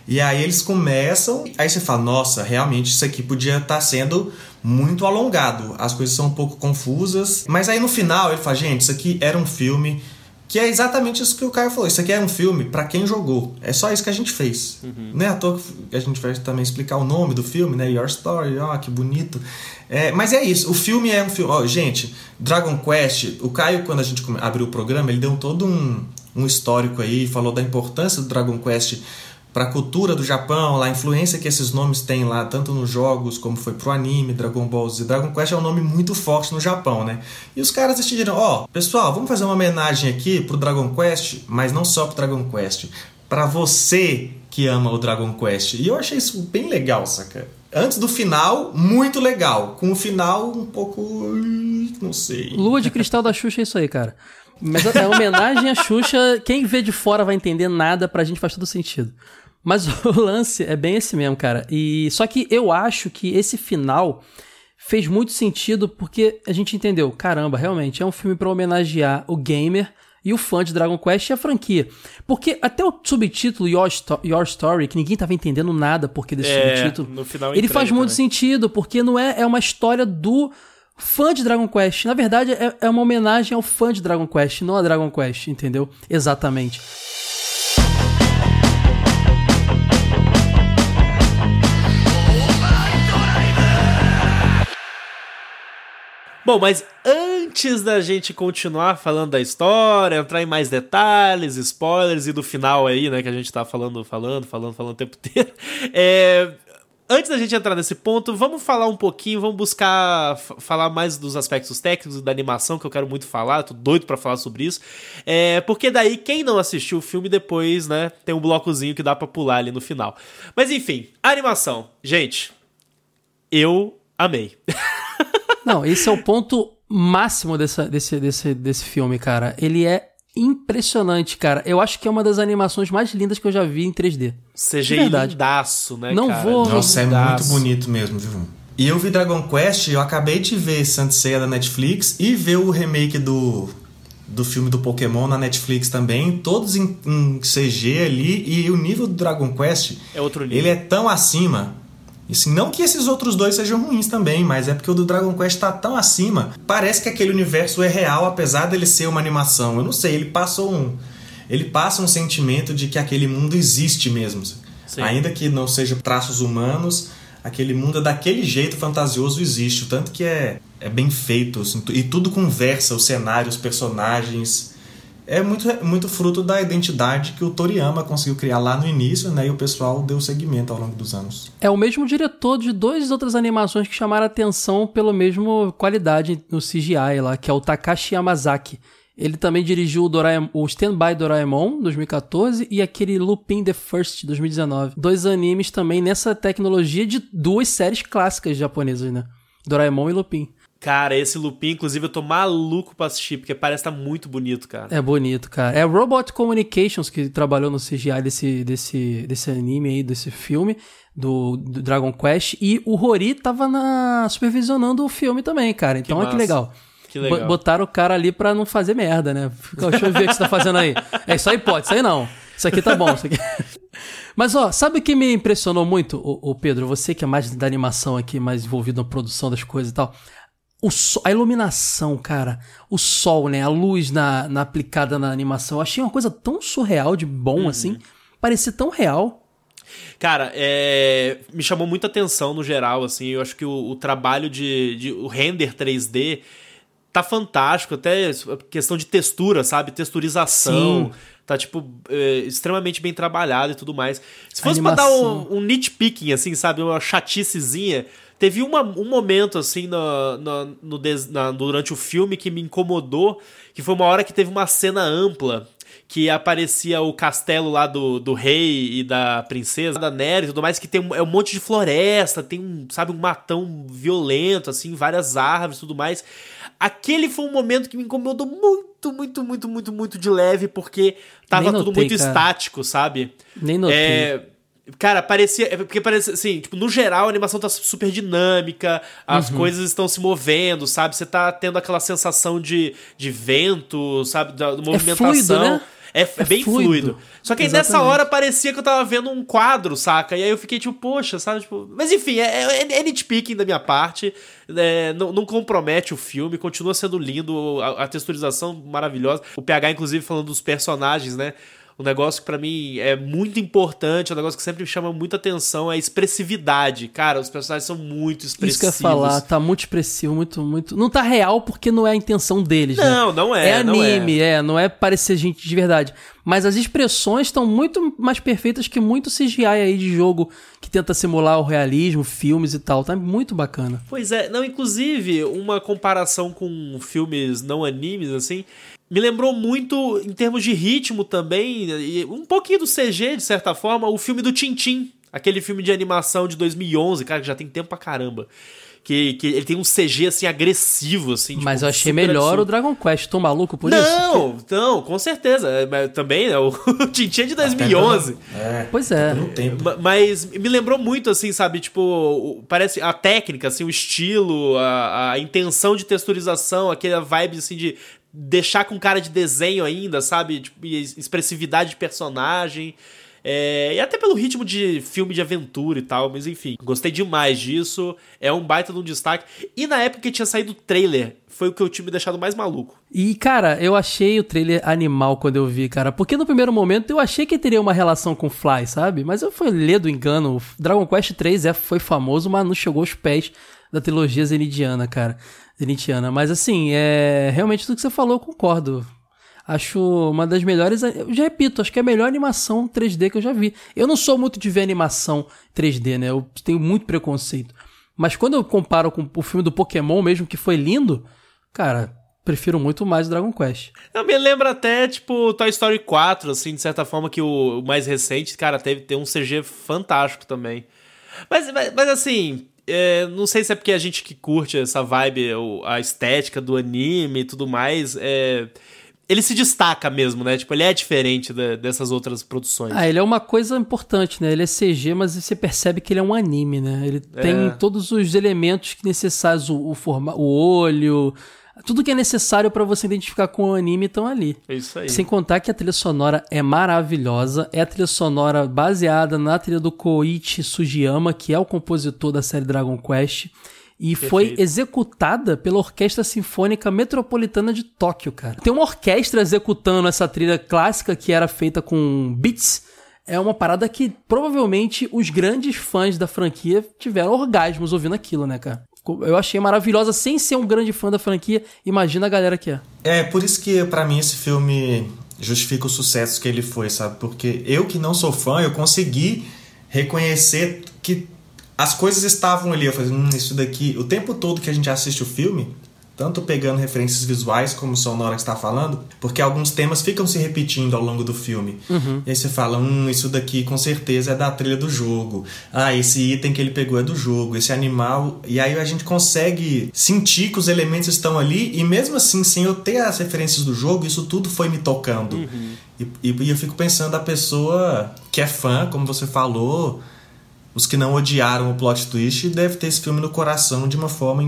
Speaker 2: E aí eles começam, aí você fala, nossa, realmente isso aqui podia estar tá sendo muito alongado. As coisas são um pouco confusas. Mas aí no final ele fala, gente, isso aqui era um filme que é exatamente isso que o Caio falou. Isso aqui é um filme para quem jogou. É só isso que a gente fez. Uhum. Não é à toa que a gente vai também explicar o nome do filme, né? Your Story, ó, oh, que bonito. É, mas é isso, o filme é um filme. Oh, gente, Dragon Quest, o Caio, quando a gente abriu o programa, ele deu todo um, um histórico aí, falou da importância do Dragon Quest para a cultura do Japão, a influência que esses nomes têm lá, tanto nos jogos como foi pro anime, Dragon Ball Z. Dragon Quest é um nome muito forte no Japão, né? E os caras decidiram, ó, oh, pessoal, vamos fazer uma homenagem aqui pro Dragon Quest, mas não só pro Dragon Quest, para você que ama o Dragon Quest. E eu achei isso bem legal, saca? Antes do final, muito legal. Com o final, um pouco. não sei.
Speaker 3: Lua de cristal da Xuxa é isso aí, cara. Mas é homenagem à Xuxa. Quem vê de fora vai entender nada, pra gente faz todo sentido. Mas o lance é bem esse mesmo, cara. E só que eu acho que esse final fez muito sentido porque a gente entendeu, caramba, realmente é um filme para homenagear o gamer e o fã de Dragon Quest e a franquia. Porque até o subtítulo Your, Sto Your Story, que ninguém tava entendendo nada porque desse é, subtítulo, no final ele faz muito também. sentido, porque não é, é uma história do fã de Dragon Quest. Na verdade, é, é uma homenagem ao fã de Dragon Quest, não a Dragon Quest, entendeu? Exatamente.
Speaker 1: Bom, mas antes da gente continuar falando da história, entrar em mais detalhes, spoilers e do final aí, né, que a gente tá falando, falando, falando, falando o tempo inteiro, é, Antes da gente entrar nesse ponto, vamos falar um pouquinho, vamos buscar falar mais dos aspectos técnicos da animação, que eu quero muito falar, tô doido para falar sobre isso. É, porque daí, quem não assistiu o filme depois, né, tem um blocozinho que dá pra pular ali no final. Mas enfim, a animação. Gente, eu amei.
Speaker 3: Não, esse é o ponto máximo dessa, desse, desse, desse filme, cara. Ele é impressionante, cara. Eu acho que é uma das animações mais lindas que eu já vi em 3D.
Speaker 1: CGI lindaço, né,
Speaker 3: Não
Speaker 1: cara?
Speaker 3: vou...
Speaker 2: Nossa, é muito bonito mesmo, viu? E eu vi Dragon Quest, eu acabei de ver Sanseia da Netflix e ver o remake do, do filme do Pokémon na Netflix também, todos em, em CG ali, e o nível do Dragon Quest...
Speaker 1: É outro nível.
Speaker 2: Ele é tão acima e assim, não que esses outros dois sejam ruins também, mas é porque o do Dragon Quest tá tão acima. Parece que aquele universo é real, apesar dele ser uma animação. Eu não sei, ele passa um. Ele passa um sentimento de que aquele mundo existe mesmo. Sim. Ainda que não seja traços humanos, aquele mundo daquele jeito fantasioso existe. O tanto que é, é bem feito. Assim, e tudo conversa, o cenário, os personagens é muito, muito fruto da identidade que o Toriyama conseguiu criar lá no início, né? E o pessoal deu seguimento ao longo dos anos.
Speaker 3: É o mesmo diretor de duas outras animações que chamaram atenção pela mesma qualidade no CGI lá, que é o Takashi Yamazaki. Ele também dirigiu o, Doraemon, o Stand By Doraemon, 2014, e aquele Lupin the First, 2019. Dois animes também nessa tecnologia de duas séries clássicas japonesas, né? Doraemon e Lupin.
Speaker 1: Cara, esse Lupin, inclusive, eu tô maluco pra assistir, porque parece estar tá muito bonito, cara.
Speaker 3: É bonito, cara. É Robot Communications que trabalhou no CGI desse, desse, desse anime aí, desse filme, do, do Dragon Quest. E o Rory tava na, supervisionando o filme também, cara. Então, que olha que legal.
Speaker 1: Que legal.
Speaker 3: Botaram o cara ali pra não fazer merda, né? Deixa eu ver o que você tá fazendo aí. É, aí pode, isso aí não. Isso aqui tá bom, isso aqui... Mas, ó, sabe o que me impressionou muito, o, Pedro? Você que é mais da animação aqui, mais envolvido na produção das coisas e tal o sol, a iluminação, cara, o sol, né, a luz na, na aplicada na animação, eu achei uma coisa tão surreal de bom uhum. assim, parecia tão real.
Speaker 1: Cara, é, me chamou muita atenção no geral, assim, eu acho que o, o trabalho de, de, o render 3D tá fantástico, até questão de textura, sabe, texturização. Sim. Tá, tipo, é, extremamente bem trabalhado e tudo mais. Se fosse pra dar um, um nitpicking, assim, sabe? Uma chaticezinha, Teve uma, um momento, assim, no, no, no na, durante o filme que me incomodou, que foi uma hora que teve uma cena ampla que aparecia o castelo lá do, do rei e da princesa, da Nera e tudo mais, que tem um, é um monte de floresta, tem um, sabe, um matão violento, assim, várias árvores e tudo mais. Aquele foi um momento que me incomodou muito, muito, muito, muito, muito de leve, porque tava notei, tudo muito cara. estático, sabe?
Speaker 3: Nem notei.
Speaker 1: É, Cara, parecia. É porque parecia assim, tipo, no geral a animação tá super dinâmica, as uhum. coisas estão se movendo, sabe? Você tá tendo aquela sensação de, de vento, sabe? Da, da movimentação. É fluido, né? É, é bem fluido. fluido. Só que aí nessa hora parecia que eu tava vendo um quadro, saca? E aí eu fiquei tipo, poxa, sabe? Tipo... Mas enfim, é, é, é nitpicking da minha parte. É, não, não, compromete o filme, continua sendo lindo, a, a texturização maravilhosa. O PH, inclusive, falando dos personagens, né? Um negócio que para mim é muito importante, um negócio que sempre me chama muita atenção é a expressividade. Cara, os personagens são muito expressivos. Isso que eu ia
Speaker 3: falar, tá muito expressivo, muito, muito. Não tá real porque não é a intenção deles,
Speaker 1: não,
Speaker 3: né?
Speaker 1: Não, é.
Speaker 3: É anime, não é. é, não é parecer gente de verdade. Mas as expressões estão muito mais perfeitas que muito CGI aí de jogo que tenta simular o realismo, filmes e tal. Tá muito bacana.
Speaker 1: Pois é, não, inclusive, uma comparação com filmes não animes, assim, me lembrou muito, em termos de ritmo também, e um pouquinho do CG, de certa forma, o filme do Tintin. Aquele filme de animação de 2011, cara, que já tem tempo pra caramba. Que, que ele tem um CG, assim, agressivo, assim.
Speaker 3: Tipo, Mas eu achei melhor absurdo. o Dragon Quest. Tô maluco por
Speaker 1: não,
Speaker 3: isso?
Speaker 1: Não, não, com certeza. É, também, né, o Tintin é de 2011.
Speaker 3: Tá é, pois é.
Speaker 1: Tá Mas me lembrou muito, assim, sabe? Tipo, parece a técnica, assim, o estilo, a, a intenção de texturização, aquela vibe, assim, de deixar com cara de desenho ainda, sabe? Tipo, expressividade de personagem. É, e até pelo ritmo de filme de aventura e tal, mas enfim, gostei demais disso. É um baita de um destaque. E na época que tinha saído o trailer, foi o que eu tinha me deixado mais maluco.
Speaker 3: E, cara, eu achei o trailer animal quando eu vi, cara. Porque no primeiro momento eu achei que teria uma relação com Fly, sabe? Mas eu fui ler do engano. Dragon Quest 3 é, foi famoso, mas não chegou aos pés da trilogia zenidiana, cara. Zenitiana. Mas assim, é realmente tudo que você falou, eu concordo. Acho uma das melhores. Eu já repito, acho que é a melhor animação 3D que eu já vi. Eu não sou muito de ver animação 3D, né? Eu tenho muito preconceito. Mas quando eu comparo com o filme do Pokémon mesmo, que foi lindo, cara, prefiro muito mais o Dragon Quest.
Speaker 1: Eu me lembro até, tipo, Toy Story 4, assim, de certa forma, que o, mais recente, cara, teve, tem um CG fantástico também. Mas, mas, mas assim, é, não sei se é porque a gente que curte essa vibe, a estética do anime e tudo mais, é, ele se destaca mesmo, né? Tipo, ele é diferente da, dessas outras produções.
Speaker 3: Ah, ele é uma coisa importante, né? Ele é CG, mas você percebe que ele é um anime, né? Ele é. tem todos os elementos necessários, o, o, forma, o olho, tudo que é necessário para você identificar com o anime estão ali.
Speaker 1: É isso aí.
Speaker 3: Sem contar que a trilha sonora é maravilhosa. É a trilha sonora baseada na trilha do Koichi Sugiyama, que é o compositor da série Dragon Quest. E Perfeito. foi executada pela Orquestra Sinfônica Metropolitana de Tóquio, cara. Tem uma orquestra executando essa trilha clássica que era feita com beats. É uma parada que provavelmente os grandes fãs da franquia tiveram orgasmos ouvindo aquilo, né, cara? Eu achei maravilhosa sem ser um grande fã da franquia. Imagina a galera que é.
Speaker 2: É, por isso que para mim esse filme justifica o sucesso que ele foi, sabe? Porque eu que não sou fã, eu consegui reconhecer que as coisas estavam ali. Eu falei, hum, isso daqui. O tempo todo que a gente assiste o filme, tanto pegando referências visuais como sonora que está falando, porque alguns temas ficam se repetindo ao longo do filme. Uhum. E aí você fala, hum, isso daqui com certeza é da trilha do jogo. Ah, esse item que ele pegou é do jogo, esse animal. E aí a gente consegue sentir que os elementos estão ali e mesmo assim, sem eu ter as referências do jogo, isso tudo foi me tocando. Uhum. E, e eu fico pensando a pessoa que é fã, como você falou, os que não odiaram o plot twist, deve ter esse filme no coração de uma forma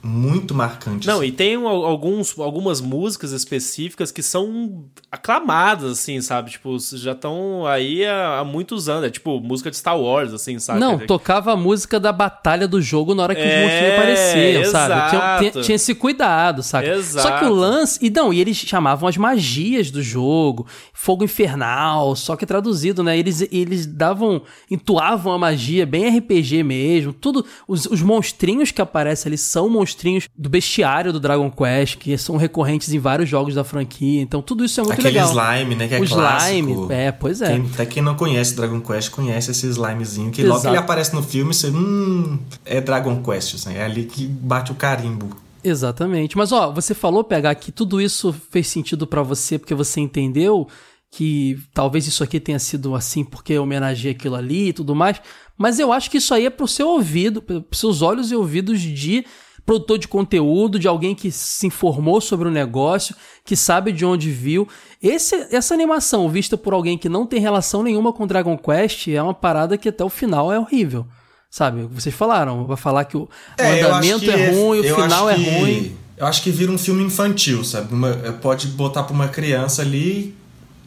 Speaker 2: muito marcantes.
Speaker 1: Não, e tem alguns, algumas músicas específicas que são aclamadas, assim, sabe? Tipo, já estão aí há, há, muitos anos. É tipo música de Star Wars, assim, sabe?
Speaker 3: Não, tocava a música da batalha do jogo na hora que é, os monstros apareciam, exato. sabe? Tinha, tinha, tinha, esse cuidado, sabe? Exato. Só que o lance. E não, e eles chamavam as magias do jogo, fogo infernal, só que traduzido, né? Eles, eles davam. entoavam a magia bem RPG mesmo. Tudo. Os, os monstrinhos que aparecem ali são monstrinhos monstrinhos do bestiário do Dragon Quest, que são recorrentes em vários jogos da franquia. Então tudo isso é muito
Speaker 2: Aquele
Speaker 3: legal.
Speaker 2: Aquele slime, né? Que é
Speaker 3: o
Speaker 2: clássico.
Speaker 3: slime, é, pois é.
Speaker 2: Quem, até quem não conhece Dragon Quest conhece esse slimezinho, que Exato. logo que ele aparece no filme, você, hum, é Dragon Quest, assim, é ali que bate o carimbo.
Speaker 3: Exatamente. Mas ó, você falou, PH, que tudo isso fez sentido para você porque você entendeu que talvez isso aqui tenha sido assim porque homenageia aquilo ali e tudo mais. Mas eu acho que isso aí é pro seu ouvido, pros seus olhos e ouvidos de produtor de conteúdo, de alguém que se informou sobre o negócio, que sabe de onde viu. Esse, essa animação vista por alguém que não tem relação nenhuma com Dragon Quest é uma parada que até o final é horrível. Sabe? Vocês falaram, vai falar que o, é, andamento é ruim, o final é ruim.
Speaker 2: Eu acho que vira um filme infantil, sabe? Uma, pode botar pra uma criança ali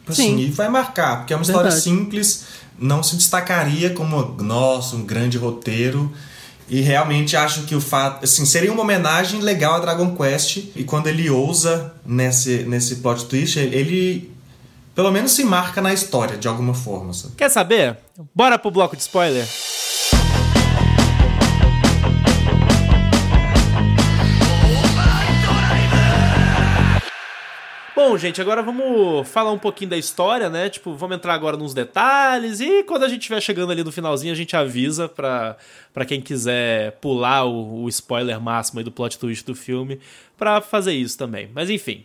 Speaker 2: Assim, Sim. e vai marcar, porque é uma história Verdade. simples, não se destacaria como, nossa, um grande roteiro. E realmente acho que o fato. Assim, seria uma homenagem legal a Dragon Quest. E quando ele ousa nesse, nesse plot twist, ele pelo menos se marca na história de alguma forma. Sabe?
Speaker 1: Quer saber? Bora pro bloco de spoiler? Bom, gente, agora vamos falar um pouquinho da história, né? Tipo, vamos entrar agora nos detalhes e quando a gente estiver chegando ali no finalzinho, a gente avisa pra, pra quem quiser pular o, o spoiler máximo do plot twist do filme pra fazer isso também. Mas enfim.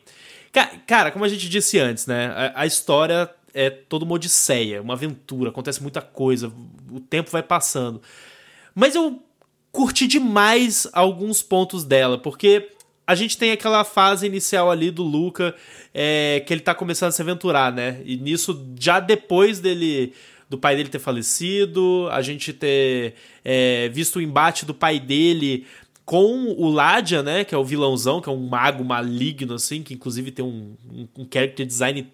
Speaker 1: Cara, como a gente disse antes, né? A, a história é toda uma odisseia, uma aventura, acontece muita coisa, o tempo vai passando. Mas eu curti demais alguns pontos dela, porque a gente tem aquela fase inicial ali do Luca, é, que ele tá começando a se aventurar, né? E nisso, já depois dele do pai dele ter falecido, a gente ter é, visto o embate do pai dele com o Ladia, né, que é o vilãozão, que é um mago maligno, assim, que inclusive tem um, um, um character design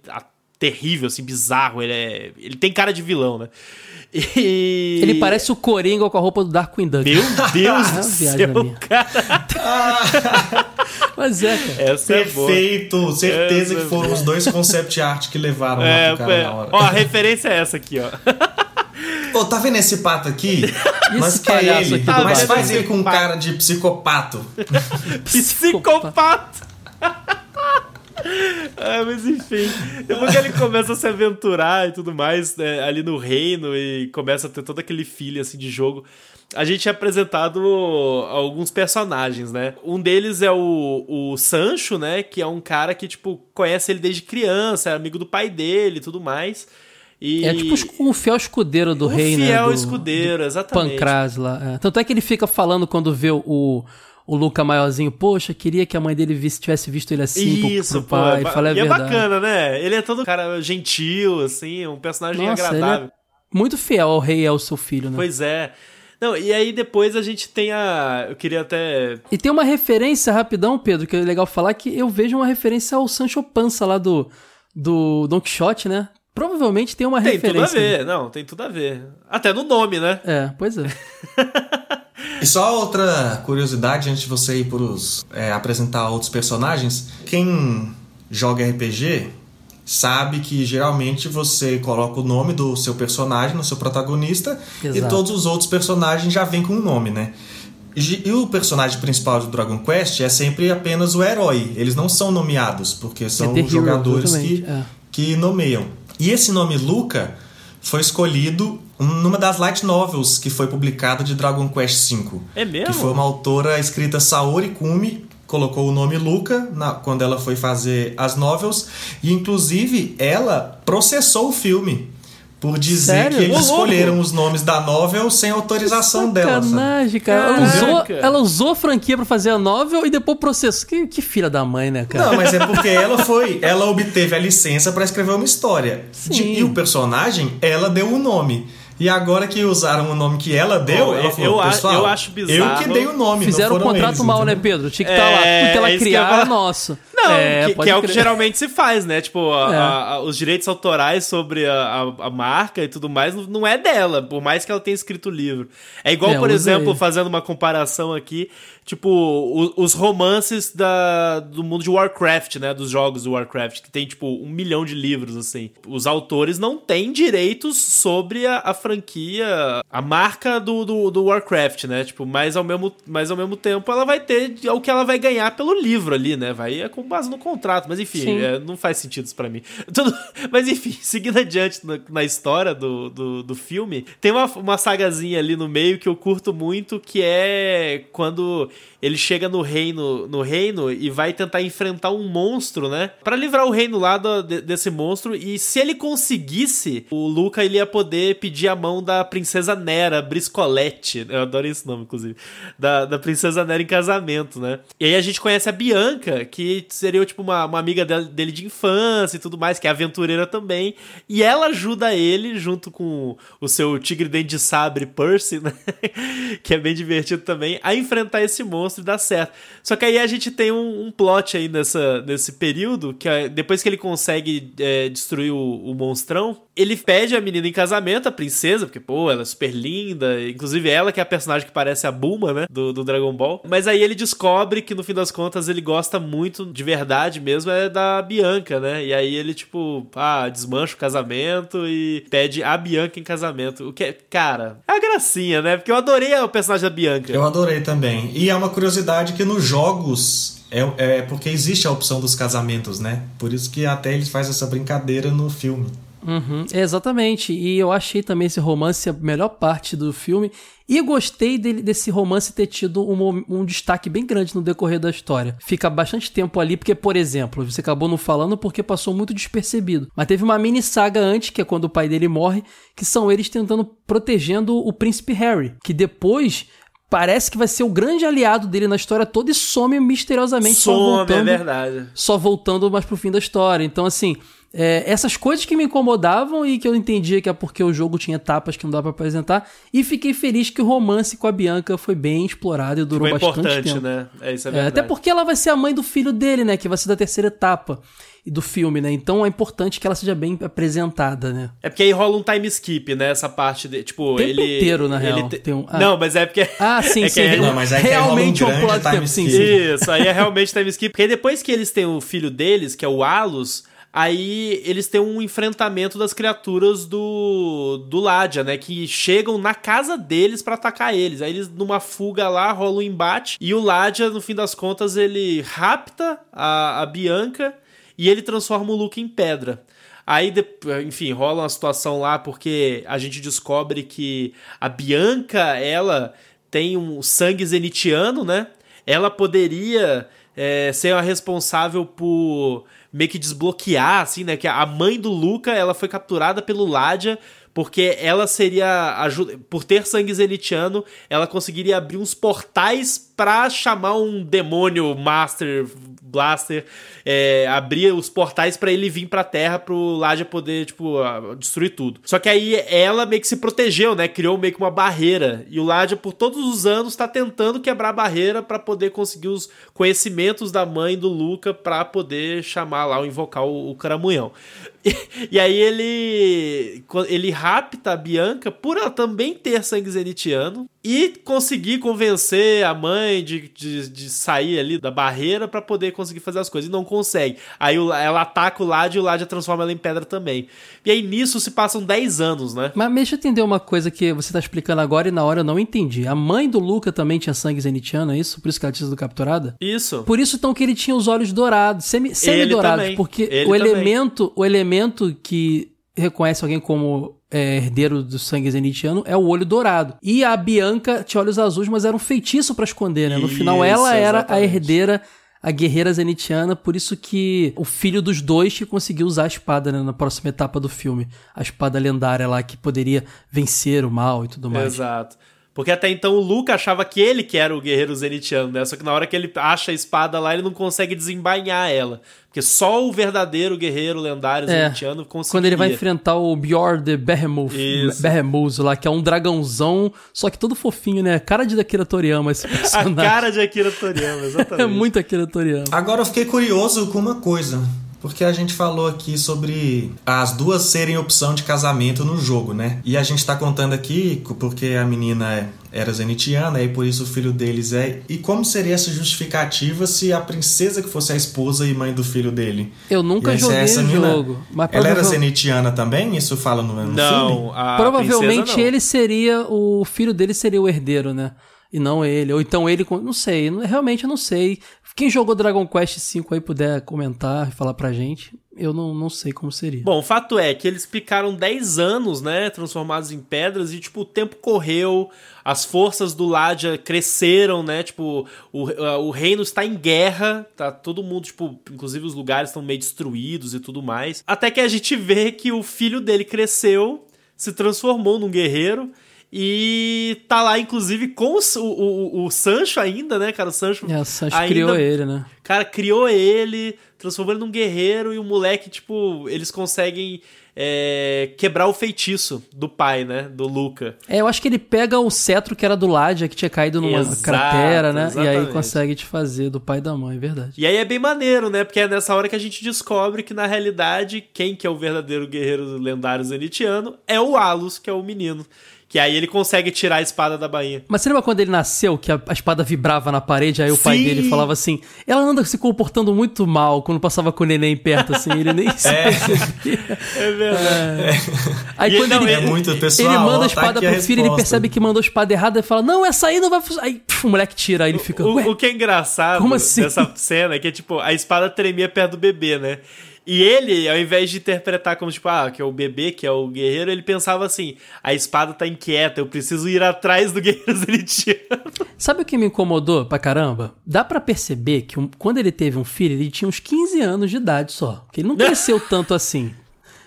Speaker 1: terrível, assim, bizarro. Ele, é, ele tem cara de vilão, né?
Speaker 3: E... Ele parece o Coringa com a roupa do Darkwing Duck.
Speaker 1: Meu Deus do céu, cara.
Speaker 3: Mas é,
Speaker 2: cara. Essa é Perfeito. É Certeza essa que foram é os dois concept art que levaram é, lá pro cara é. na hora.
Speaker 1: Ó, a referência é essa aqui, ó.
Speaker 2: Pô, tá vendo esse pato aqui? mas que é ele. Mas faz ele com um cara de psicopato.
Speaker 1: psicopato. ah, mas enfim, depois que ele começa a se aventurar e tudo mais, né, ali no reino e começa a ter todo aquele filho assim de jogo, a gente é apresentado alguns personagens, né? Um deles é o, o Sancho, né? Que é um cara que, tipo, conhece ele desde criança, é amigo do pai dele e tudo mais. E...
Speaker 3: É tipo o fiel escudeiro do rei, né? O
Speaker 1: fiel escudeiro, exatamente.
Speaker 3: Pancras lá. É. Tanto é que ele fica falando quando vê o o Luca maiorzinho, poxa, queria que a mãe dele visse, tivesse visto ele assim Isso, pro, pro pai. Pô, é, e é
Speaker 1: bacana, né? Ele é todo cara gentil, assim, um personagem Nossa, agradável. É
Speaker 3: muito fiel ao rei e ao seu filho, né?
Speaker 1: Pois é. Não, e aí depois a gente tem a. Eu queria até.
Speaker 3: E tem uma referência rapidão, Pedro, que é legal falar, que eu vejo uma referência ao Sancho Panza lá do, do Don Quixote, né? Provavelmente tem uma
Speaker 1: tem
Speaker 3: referência.
Speaker 1: Tem tudo a ver, não, tem tudo a ver. Até no nome, né?
Speaker 3: É, pois é.
Speaker 2: E só outra curiosidade antes de você ir para é, apresentar outros personagens. Quem joga RPG sabe que geralmente você coloca o nome do seu personagem, no seu protagonista, Exato. e todos os outros personagens já vêm com o um nome, né? E o personagem principal do Dragon Quest é sempre apenas o herói. Eles não são nomeados, porque são é os jogadores que, é. que nomeiam. E esse nome Luca foi escolhido numa das light novels que foi publicada de Dragon Quest V.
Speaker 1: É mesmo?
Speaker 2: Que foi uma autora escrita Saori Kumi, colocou o nome Luca na, quando ela foi fazer as novels, e inclusive ela processou o filme por dizer Sério? que eles escolheram os nomes da novel sem autorização que dela.
Speaker 3: Sacanagem, cara. Ela usou, ela usou a franquia para fazer a novel e depois processou. Que, que filha da mãe, né, cara?
Speaker 2: Não, mas é porque ela foi. Ela obteve a licença para escrever uma história. De, e o personagem, ela deu o nome. E agora que usaram o nome que ela deu, oh, ela falou, eu, pessoal, eu acho bizarro. Eu que dei o nome,
Speaker 3: Fizeram
Speaker 2: o
Speaker 3: contrato
Speaker 2: eles,
Speaker 3: mal, né, Pedro? Tinha que estar tá lá. É, Tudo que ela é criar é nosso.
Speaker 1: Não, é, que, que é o que geralmente se faz, né? Tipo, a, é. a, os direitos autorais sobre a, a, marca e tudo mais não é dela, por mais que ela tenha escrito o livro. É igual, é, por exemplo, fazendo uma comparação aqui, tipo, o, os romances da, do mundo de Warcraft, né? Dos jogos do Warcraft, que tem, tipo, um milhão de livros, assim. Os autores não têm direitos sobre a, a franquia, a marca do, do, do, Warcraft, né? Tipo, mas ao, mesmo, mas ao mesmo tempo ela vai ter o que ela vai ganhar pelo livro ali, né? Vai é com base no contrato, mas enfim, é, não faz sentido isso pra mim. Tudo, mas enfim, seguindo adiante na, na história do, do, do, filme, tem uma, uma sagazinha ali no meio que eu curto muito, que é quando ele chega no reino, no reino e vai tentar enfrentar um monstro, né? Para livrar o reino lá do, de, desse monstro. E se ele conseguisse, o Luca ele ia poder pedir a mão da princesa Nera Briscolette. Eu adoro esse nome, inclusive. Da, da princesa Nera em casamento, né? E aí a gente conhece a Bianca, que seria tipo uma, uma amiga dele de infância e tudo mais, que é aventureira também. E ela ajuda ele, junto com o seu tigre dente de sabre Percy, né? que é bem divertido também, a enfrentar esse monstro e dar certo. Só que aí a gente tem um, um plot aí nessa, nesse período, que é, depois que ele consegue é, destruir o, o monstrão, ele pede a menina em casamento, a princesa, porque, pô, ela é super linda. Inclusive, ela que é a personagem que parece a Bulma, né? Do, do Dragon Ball. Mas aí ele descobre que, no fim das contas, ele gosta muito, de verdade mesmo, é da Bianca, né? E aí ele, tipo, ah, desmancha o casamento e pede a Bianca em casamento. O que é, cara, é a gracinha, né? Porque eu adorei o personagem da Bianca.
Speaker 2: Eu adorei também. E é uma curiosidade que nos jogos é, é, porque existe a opção dos casamentos, né? Por isso que até eles fazem essa brincadeira no filme.
Speaker 3: Uhum, exatamente. E eu achei também esse romance a melhor parte do filme. E gostei dele, desse romance ter tido um, um, destaque bem grande no decorrer da história. Fica bastante tempo ali, porque, por exemplo, você acabou não falando porque passou muito despercebido. Mas teve uma mini saga antes, que é quando o pai dele morre, que são eles tentando protegendo o príncipe Harry. Que depois parece que vai ser o grande aliado dele na história toda e some misteriosamente.
Speaker 1: Some,
Speaker 3: só é voltando,
Speaker 1: é verdade.
Speaker 3: Só voltando mais pro fim da história. Então, assim, é, essas coisas que me incomodavam e que eu entendia que é porque o jogo tinha etapas que não dá para apresentar. E fiquei feliz que o romance com a Bianca foi bem explorado e durou foi bastante tempo.
Speaker 1: né? É, isso é, é
Speaker 3: até porque ela vai ser a mãe do filho dele, né? Que vai ser da terceira etapa do filme, né? Então é importante que ela seja bem apresentada, né?
Speaker 1: É porque aí rola um time skip, né? Essa parte de, tipo,
Speaker 3: Tempo
Speaker 1: ele
Speaker 3: inteiro na real.
Speaker 1: Te... Um... Ah. Não, mas é porque
Speaker 3: Ah, sim,
Speaker 1: é
Speaker 3: sim.
Speaker 1: É...
Speaker 2: Não, mas aí realmente um, um plot time
Speaker 3: sim,
Speaker 2: sim.
Speaker 1: Isso, aí é realmente time skip. Porque depois que eles têm o filho deles, que é o Alus, Aí eles têm um enfrentamento das criaturas do do Ladia, né, que chegam na casa deles para atacar eles. Aí eles numa fuga lá rola um embate e o Ladia no fim das contas ele rapta a, a Bianca e ele transforma o Luke em pedra. Aí, enfim, rola uma situação lá porque a gente descobre que a Bianca, ela tem um sangue zenitiano, né? Ela poderia é, ser a responsável por meio que desbloquear, assim, né? Que a mãe do Luca, ela foi capturada pelo Ladia porque ela seria por ter sangue zenitiano, ela conseguiria abrir uns portais para chamar um demônio Master Blaster, é, abrir os portais para ele vir pra Terra pro Laja poder, tipo, destruir tudo. Só que aí ela meio que se protegeu, né? Criou meio que uma barreira. E o Laja, por todos os anos, tá tentando quebrar a barreira para poder conseguir os conhecimentos da mãe do Luca para poder chamar lá, invocar o, o caramunhão. E, e, aí ele ele rapta a Bianca por ela também ter sangue zenitiano e conseguir convencer a mãe de, de, de sair ali da barreira para poder conseguir fazer as coisas. E não consegue. Aí ela ataca o Lad e o Lad transforma ela em pedra também. E aí nisso se passam 10 anos, né?
Speaker 3: Mas deixa eu entender uma coisa que você tá explicando agora e na hora eu não entendi. A mãe do Luca também tinha sangue zenitiano, é isso? Por isso que ela tinha sido capturada?
Speaker 1: Isso.
Speaker 3: Por isso então que ele tinha os olhos dourados, semi-dourados. Semi porque ele o elemento, o elemento que reconhece alguém como é, herdeiro do sangue zenitiano é o olho dourado. E a Bianca tinha olhos azuis, mas era um feitiço para esconder, né? No isso, final, ela era exatamente. a herdeira a guerreira zenitiana, por isso que o filho dos dois que conseguiu usar a espada né, na próxima etapa do filme. A espada lendária lá que poderia vencer o mal e tudo mais.
Speaker 1: Exato. Porque até então o Luca achava que ele que era o guerreiro zenitiano, né? Só que na hora que ele acha a espada lá, ele não consegue desembainhar ela. Porque só o verdadeiro guerreiro lendário é, zenitiano conseguiria.
Speaker 3: Quando ele vai enfrentar o Bjorn de Behemoth, Behemoth lá, que é um dragãozão, só que todo fofinho, né? Cara de Akira Toriyama esse personagem.
Speaker 1: A cara de Akira Toriyama, exatamente.
Speaker 3: é muito Akira Toriyama.
Speaker 2: Agora eu fiquei curioso com uma coisa. Porque a gente falou aqui sobre as duas serem opção de casamento no jogo, né? E a gente tá contando aqui porque a menina era zenitiana e por isso o filho deles é. E como seria essa justificativa se a princesa que fosse a esposa e mãe do filho dele?
Speaker 3: Eu nunca joguei o jogo.
Speaker 2: Mas ela era zenitiana também? Isso fala no, no
Speaker 1: não,
Speaker 2: filme?
Speaker 3: Provavelmente
Speaker 1: não.
Speaker 3: ele seria. O filho dele seria o herdeiro, né? E não ele. Ou então ele. Não sei. Realmente eu não sei. Quem jogou Dragon Quest V aí puder comentar e falar pra gente, eu não, não sei como seria.
Speaker 1: Bom, o fato é que eles ficaram 10 anos, né, transformados em pedras e, tipo, o tempo correu, as forças do Ladia cresceram, né, tipo, o, o reino está em guerra, tá todo mundo, tipo, inclusive os lugares estão meio destruídos e tudo mais. Até que a gente vê que o filho dele cresceu se transformou num guerreiro e tá lá, inclusive, com o, o, o Sancho ainda, né, cara? O Sancho.
Speaker 3: É, o Sancho ainda, criou ele, né?
Speaker 1: Cara, criou ele, transformou ele num guerreiro e o moleque, tipo, eles conseguem é, quebrar o feitiço do pai, né? Do Luca.
Speaker 3: É, eu acho que ele pega o cetro que era do Ladia, que tinha caído numa Exato, cratera, né? Exatamente. E aí consegue te fazer do pai e da mãe, é verdade.
Speaker 1: E aí é bem maneiro, né? Porque é nessa hora que a gente descobre que, na realidade, quem que é o verdadeiro guerreiro lendário zenitiano é o Alus, que é o menino. Que aí ele consegue tirar a espada da bainha.
Speaker 3: Mas você lembra quando ele nasceu, que a, a espada vibrava na parede, aí o Sim. pai dele falava assim: ela anda se comportando muito mal quando passava com o neném perto, assim, ele nem se é.
Speaker 1: É verdade. É.
Speaker 3: Aí e quando ele, ele, é muito pessoal, ele manda a espada tá pro filho, ele percebe que mandou a espada errada e fala: Não, essa aí não vai funcionar. Aí puf, o moleque tira, aí ele fica.
Speaker 1: O, o, que é engraçado assim? dessa cena é que, tipo, a espada tremia perto do bebê, né? E ele, ao invés de interpretar como, tipo, ah, que é o bebê, que é o guerreiro, ele pensava assim: a espada tá inquieta, eu preciso ir atrás do guerreiro zelitiano.
Speaker 3: Sabe o que me incomodou pra caramba? Dá para perceber que um, quando ele teve um filho, ele tinha uns 15 anos de idade só. Que ele não cresceu tanto assim.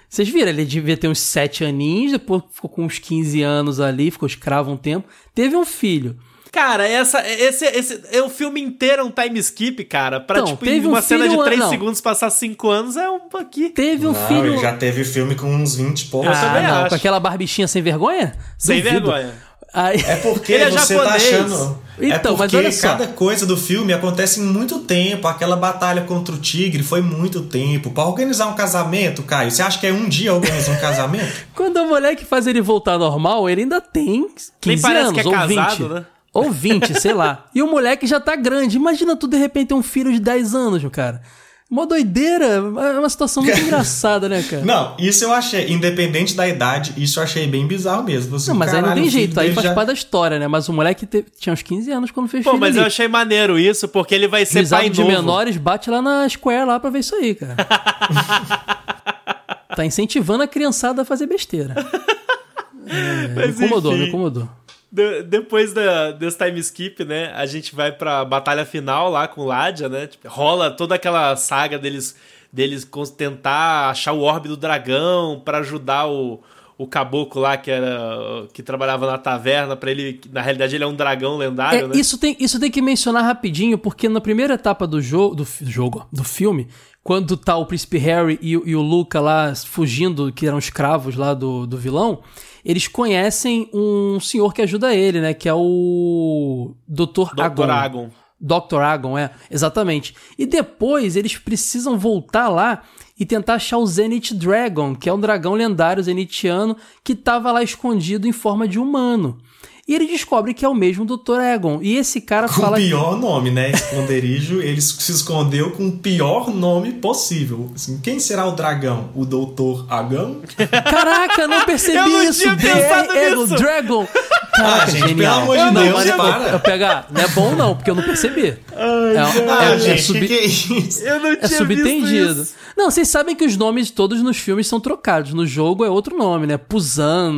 Speaker 3: Vocês viram, ele devia ter uns 7 aninhos, depois ficou com uns 15 anos ali, ficou escravo um tempo. Teve um filho.
Speaker 1: Cara, essa, esse, esse, é o filme inteiro é um time skip, cara. Pra, então, tipo, teve uma um cena de 3 segundos passar 5 anos é um aqui.
Speaker 3: Teve um não, filho.
Speaker 2: Já teve filme com uns 20 e poucos.
Speaker 3: Ah, não, acho. com aquela barbichinha sem vergonha?
Speaker 1: Sem Duvido. vergonha.
Speaker 2: Aí... É porque é você tá japonês. tá achando. É então, é porque cada coisa do filme acontece em muito tempo. Aquela batalha contra o tigre foi muito tempo. Para organizar um casamento, Caio, você acha que é um dia organizar um casamento?
Speaker 3: Quando a mulher que faz ele voltar normal, ele ainda tem 15 anos que é ou casado, 20. Né? Ou 20, sei lá. E o moleque já tá grande. Imagina tu de repente ter um filho de 10 anos, meu cara. Uma doideira, é uma situação muito engraçada, né, cara?
Speaker 2: Não, isso eu achei, independente da idade, isso eu achei bem bizarro mesmo.
Speaker 3: Você, não, mas caralho, aí não tem jeito, aí faz já... parte da história, né? Mas o moleque te... tinha uns 15 anos quando fez
Speaker 1: Pô,
Speaker 3: filho.
Speaker 1: mas
Speaker 3: ali.
Speaker 1: eu achei maneiro isso, porque ele vai ser Juizado pai
Speaker 3: de menores, bate lá na Square lá pra ver isso aí, cara. tá incentivando a criançada a fazer besteira. É, me incomodou, enfim. me incomodou
Speaker 1: de, depois da, desse time skip, né? A gente vai pra batalha final lá com o Ladia, né? Tipo, rola toda aquela saga deles, deles tentar achar o orbe do dragão para ajudar o, o caboclo lá que era que trabalhava na taverna para ele na realidade ele é um dragão lendário
Speaker 3: é,
Speaker 1: né?
Speaker 3: isso tem isso tem que mencionar rapidinho porque na primeira etapa do jogo do jogo do filme quando tá o príncipe Harry e, e, o Luca lá fugindo que eram escravos lá do, do vilão eles conhecem um senhor que ajuda ele, né? Que é o Dr. Dr. Agon. Agon. Dr. Agon, é, exatamente. E depois eles precisam voltar lá e tentar achar o Zenith Dragon, que é um dragão lendário zenitiano que estava lá escondido em forma de humano. E ele descobre que é o mesmo Dr. Egon. E esse cara
Speaker 2: com
Speaker 3: fala.
Speaker 2: Com o pior que... nome, né? Esconderijo, ele se escondeu com o pior nome possível. Assim, quem será o dragão? O Dr. Agão?
Speaker 3: Caraca, não percebi eu não isso. Tinha pensado é, nisso. É Dragon.
Speaker 2: Caraca, ah, gente, genial. pelo amor de Deus, não, para.
Speaker 3: Eu pegar, não é bom não, porque eu não percebi.
Speaker 2: É, ah, é, gente, é sub... que, que é isso?
Speaker 1: Eu não é tinha é subtendido.
Speaker 3: Não, vocês sabem que os nomes todos nos filmes são trocados. No jogo é outro nome, né? Puzan.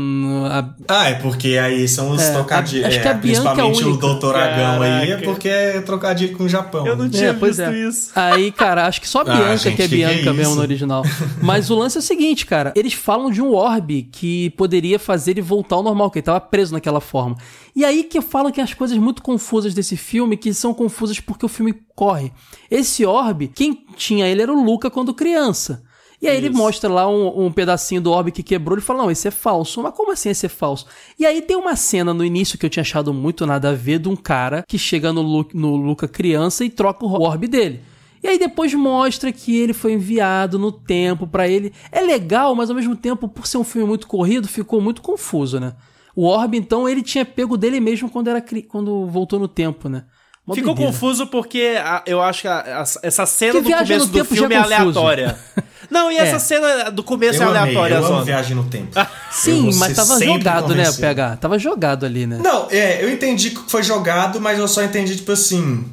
Speaker 3: A...
Speaker 2: Ah, é porque aí são os é, trocadilhos. Acho que a é, Bianca principalmente é o Doutor Agão aí é porque é trocadilho com o Japão.
Speaker 1: Eu não
Speaker 2: né?
Speaker 1: tinha é, visto é. isso.
Speaker 3: Aí, cara, acho que só a ah, Bianca ah, gente, que é Bianca que mesmo no original. Mas o lance é o seguinte, cara. Eles falam de um orbe que poderia fazer ele voltar ao normal, que ele tava preso naquela forma. E aí que eu falo que as coisas muito confusas desse filme, que são confusas porque o filme corre. Esse orbe, quem tinha ele era o Luca quando criança. E aí Isso. ele mostra lá um, um, pedacinho do orbe que quebrou e fala: Não, esse é falso. Mas como assim esse é falso? E aí tem uma cena no início que eu tinha achado muito nada a ver de um cara que chega no, Lu, no Luca criança e troca o orbe dele. E aí depois mostra que ele foi enviado no tempo para ele. É legal, mas ao mesmo tempo, por ser um filme muito corrido, ficou muito confuso, né? O Orb, então, ele tinha pego dele mesmo quando, era, quando voltou no tempo, né?
Speaker 1: Uma Ficou doideira. confuso porque a, eu acho que a, a, essa cena que do começo do filme é, é aleatória. Não, e essa é. cena do começo
Speaker 2: eu
Speaker 1: é aleatória,
Speaker 2: Eu amo viagem no tempo.
Speaker 3: Sim, mas tava jogado, né, PH? Tava jogado ali, né?
Speaker 2: Não, é, eu entendi que foi jogado, mas eu só entendi, tipo assim.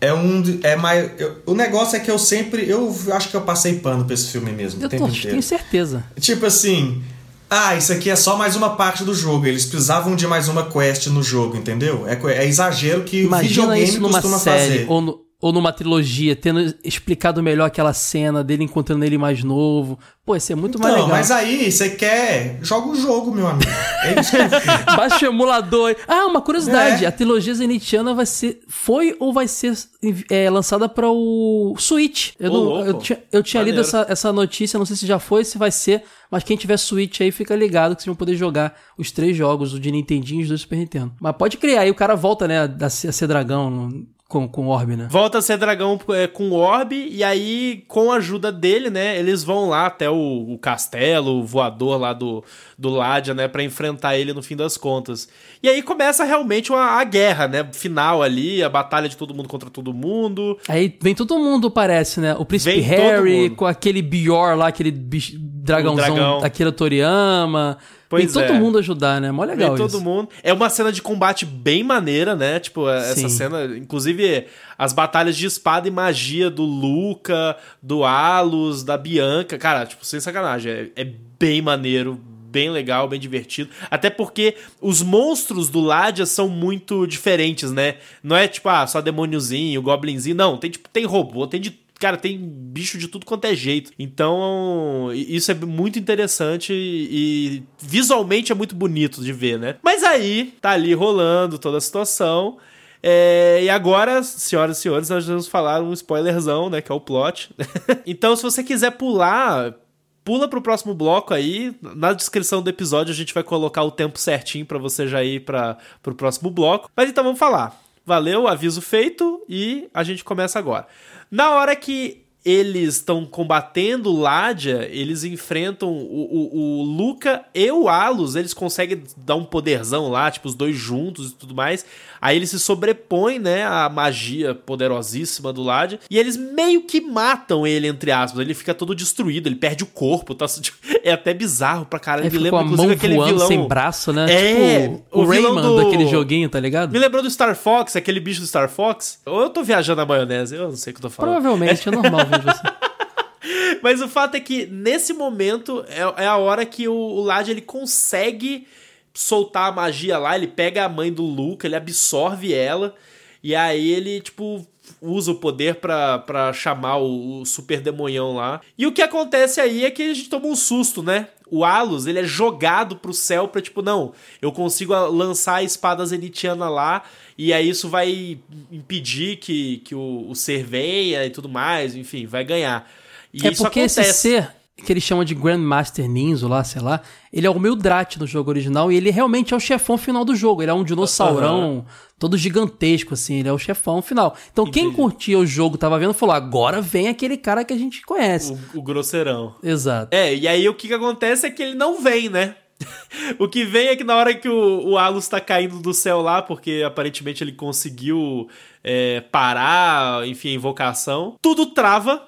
Speaker 2: É um. É mais. Eu, o negócio é que eu sempre. Eu acho que eu passei pano pra esse filme mesmo. Eu
Speaker 3: tô, tenho certeza.
Speaker 2: Tipo assim ah, isso aqui é só mais uma parte do jogo. Eles precisavam de mais uma quest no jogo, entendeu? É, é exagero que
Speaker 3: Imagina
Speaker 2: o videogame
Speaker 3: isso numa
Speaker 2: costuma
Speaker 3: série,
Speaker 2: fazer.
Speaker 3: Ou no, ou numa trilogia, tendo explicado melhor aquela cena dele encontrando ele mais novo. Pô, isso é muito então, mais legal.
Speaker 2: Mas aí, você quer. Joga o jogo, meu amigo. É isso
Speaker 3: que Baixa o emulador. Ah, uma curiosidade: é. a trilogia Zenitiana vai ser. Foi ou vai ser é, lançada para o Switch? Eu, não, eu tinha, eu tinha lido essa, essa notícia, não sei se já foi, se vai ser. Mas quem tiver Switch aí, fica ligado que vocês vão poder jogar os três jogos, o de Nintendinho e os do Super Nintendo. Mas pode criar, aí o cara volta, né, a, a ser dragão com, com o Orb, né?
Speaker 1: Volta a ser dragão é, com o Orb, e aí, com a ajuda dele, né, eles vão lá até o, o castelo, o voador lá do, do Ladia, né, para enfrentar ele no fim das contas. E aí começa realmente uma, a guerra, né, final ali, a batalha de todo mundo contra todo mundo.
Speaker 3: Aí vem todo mundo, parece, né? O príncipe vem Harry, com aquele Bior lá, aquele bicho, dragãozão dragão. Akira Toriyama. Pois Vem todo é. mundo ajudar, né? Mó legal Vem
Speaker 1: todo mundo. É uma cena de combate bem maneira, né? Tipo, é, essa Sim. cena, inclusive as batalhas de espada e magia do Luca, do Alus, da Bianca, cara, tipo, sem sacanagem, é, é bem maneiro, bem legal, bem divertido. Até porque os monstros do Ladia são muito diferentes, né? Não é tipo, ah, só demôniozinho, goblinzinho, não, tem tipo, tem robô, tem de cara, tem bicho de tudo quanto é jeito. Então, isso é muito interessante e visualmente é muito bonito de ver, né? Mas aí, tá ali rolando toda a situação. É, e agora, senhoras e senhores, nós vamos falar um spoilerzão, né? Que é o plot. então, se você quiser pular, pula pro próximo bloco aí. Na descrição do episódio a gente vai colocar o tempo certinho para você já ir para pro próximo bloco. Mas então vamos falar. Valeu, aviso feito e a gente começa agora. Na hora que eles estão combatendo Ládia, eles enfrentam o, o, o, Luca e o Alus, eles conseguem dar um poderzão lá, tipo, os dois juntos e tudo mais. Aí eles se sobrepõem, né, à magia poderosíssima do Lad. E eles meio que matam ele, entre aspas. Ele fica todo destruído, ele perde o corpo. Tá, é até bizarro pra caralho.
Speaker 3: É, me lembra, inclusive, aquele vilão. sem braço, né?
Speaker 1: É,
Speaker 3: tipo, o, o Rayman do... daquele joguinho, tá ligado?
Speaker 1: Me lembrou do Star Fox, aquele bicho do Star Fox. Ou eu tô viajando na maionese, eu não sei o que eu tô falando.
Speaker 3: Provavelmente, é, é normal assim.
Speaker 1: Mas o fato é que nesse momento é, é a hora que o, o ele consegue soltar a magia lá, ele pega a mãe do Luca, ele absorve ela, e aí ele, tipo, usa o poder para chamar o, o, super demonhão lá. E o que acontece aí é que a gente toma um susto, né? O Alus, ele é jogado pro céu pra, tipo, não, eu consigo lançar a espada zenitiana lá, e aí isso vai impedir que, que o, o ser venha e tudo mais, enfim, vai ganhar.
Speaker 3: E é porque acontece. esse ser que ele chama de Grandmaster Ninzo lá, sei lá, ele é o Mildrat no jogo original e ele realmente é o chefão final do jogo. Ele é um dinossaurão uhum. todo gigantesco, assim, ele é o chefão final. Então Entendi. quem curtia o jogo, tava vendo, falou: agora vem aquele cara que a gente conhece.
Speaker 1: O, o grosseirão.
Speaker 3: Exato.
Speaker 1: É, e aí o que, que acontece é que ele não vem, né? o que vem é que na hora que o, o Alus tá caindo do céu lá, porque aparentemente ele conseguiu é, parar, enfim, a invocação, tudo trava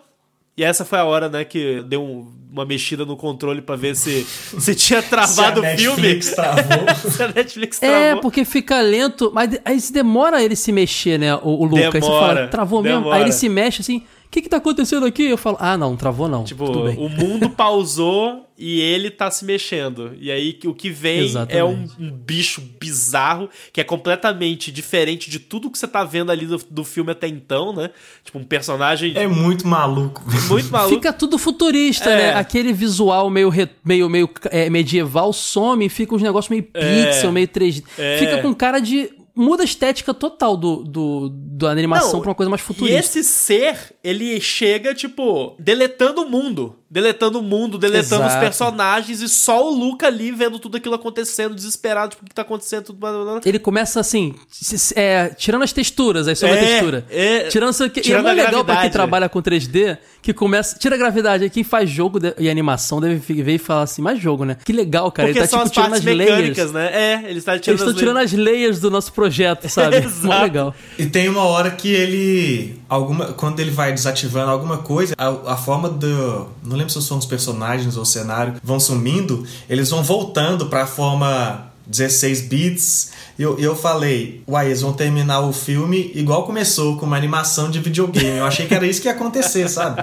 Speaker 1: e essa foi a hora, né, que deu um, uma mexida no controle para ver se, se tinha travado o filme.
Speaker 2: Travou.
Speaker 1: se a Netflix
Speaker 3: travou. É, porque fica lento, mas aí se demora ele se mexer, né, o, o Lucas. Demora, aí você fala, travou demora. mesmo? Aí ele se mexe assim, que que tá acontecendo aqui? Eu falo, ah, não, travou não.
Speaker 1: Tipo, o mundo pausou e ele tá se mexendo. E aí o que vem Exatamente. é um, um, bicho bizarro que é completamente diferente de tudo que você tá vendo ali do, do filme até então, né? Tipo, um personagem.
Speaker 2: É muito maluco.
Speaker 3: Muito maluco. Fica tudo futurista, é. né? Aquele visual meio, meio, meio é, medieval some, fica uns negócios meio é. pixel, meio 3D. É. Fica com cara de muda a estética total do, do, da animação Não, pra uma coisa mais futurista.
Speaker 1: E esse ser, ele chega, tipo, deletando o mundo deletando o mundo, deletando Exato. os personagens e só o Luca ali vendo tudo aquilo acontecendo, desesperado, tipo, o que tá acontecendo, tudo. Blá, blá, blá.
Speaker 3: Ele começa assim, é, tirando as texturas, aí sobe é, a textura. É, tirando isso aqui. Tirando e é muito legal pra quem trabalha com 3D, que começa. Tira a gravidade. Quem faz jogo de, e animação deve ver e falar assim, mais jogo, né? Que legal, cara.
Speaker 1: Porque
Speaker 3: ele tá
Speaker 1: são
Speaker 3: tipo, tirando as layers.
Speaker 1: né? É, ele está tirando
Speaker 3: Eles estão tirando as layers do nosso projeto, sabe? Exato. legal.
Speaker 2: E tem uma hora que ele. Alguma, quando ele vai desativando alguma coisa, a, a forma do. Não lembro se são os personagens ou cenário vão sumindo, eles vão voltando para a forma 16 bits. E eu, eu falei, uai, eles vão terminar o filme igual começou, com uma animação de videogame. Eu achei que era isso que ia acontecer, sabe?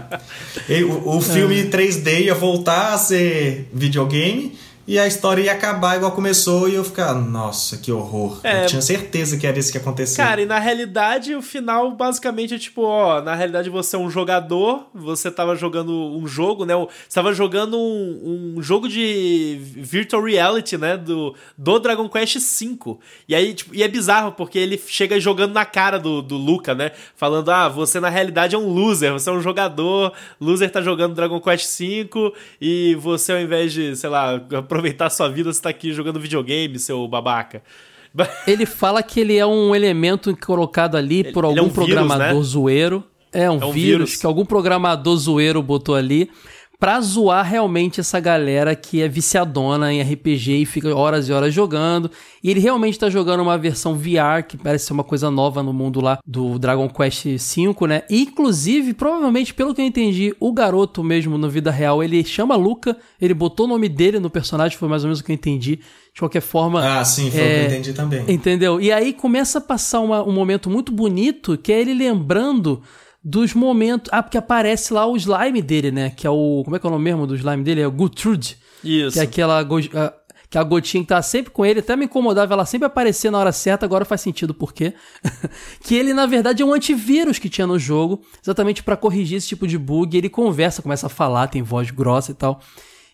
Speaker 2: E, o, o filme é. 3D ia voltar a ser videogame e a história ia acabar igual começou e eu ficar, nossa, que horror. É, eu tinha certeza que era isso que ia acontecer.
Speaker 1: Cara, e na realidade o final basicamente é tipo, ó, na realidade você é um jogador, você tava jogando um jogo, né? Você tava jogando um, um jogo de virtual reality, né, do, do Dragon Quest V. E aí, tipo, e é bizarro porque ele chega jogando na cara do, do Luca, né? Falando, ah, você na realidade é um loser, você é um jogador, loser tá jogando Dragon Quest V e você ao invés de, sei lá, aproveitar a sua vida, você tá aqui jogando videogame, seu babaca.
Speaker 3: Ele fala que ele é um elemento colocado ali por algum é um programador vírus, né? zoeiro. É um, é um vírus, vírus que algum programador zoeiro botou ali pra zoar realmente essa galera que é viciadona em RPG e fica horas e horas jogando. E ele realmente tá jogando uma versão VR, que parece ser uma coisa nova no mundo lá do Dragon Quest V, né? E, inclusive, provavelmente, pelo que eu entendi, o garoto mesmo, na vida real, ele chama Luca, ele botou o nome dele no personagem, foi mais ou menos o que eu entendi. De qualquer forma.
Speaker 2: Ah, sim, foi é... o que eu é, entendi também.
Speaker 3: Entendeu? E aí começa a passar uma, um momento muito bonito, que é ele lembrando dos momentos. Ah, porque aparece lá o slime dele, né? Que é o. Como é que é o nome mesmo do slime dele? É o Gutrude.
Speaker 1: Isso.
Speaker 3: Que é aquela. Que é a gotinha que tá sempre com ele, até me incomodava ela sempre aparecer na hora certa, agora faz sentido por quê. que ele, na verdade, é um antivírus que tinha no jogo, exatamente para corrigir esse tipo de bug. Ele conversa, começa a falar, tem voz grossa e tal.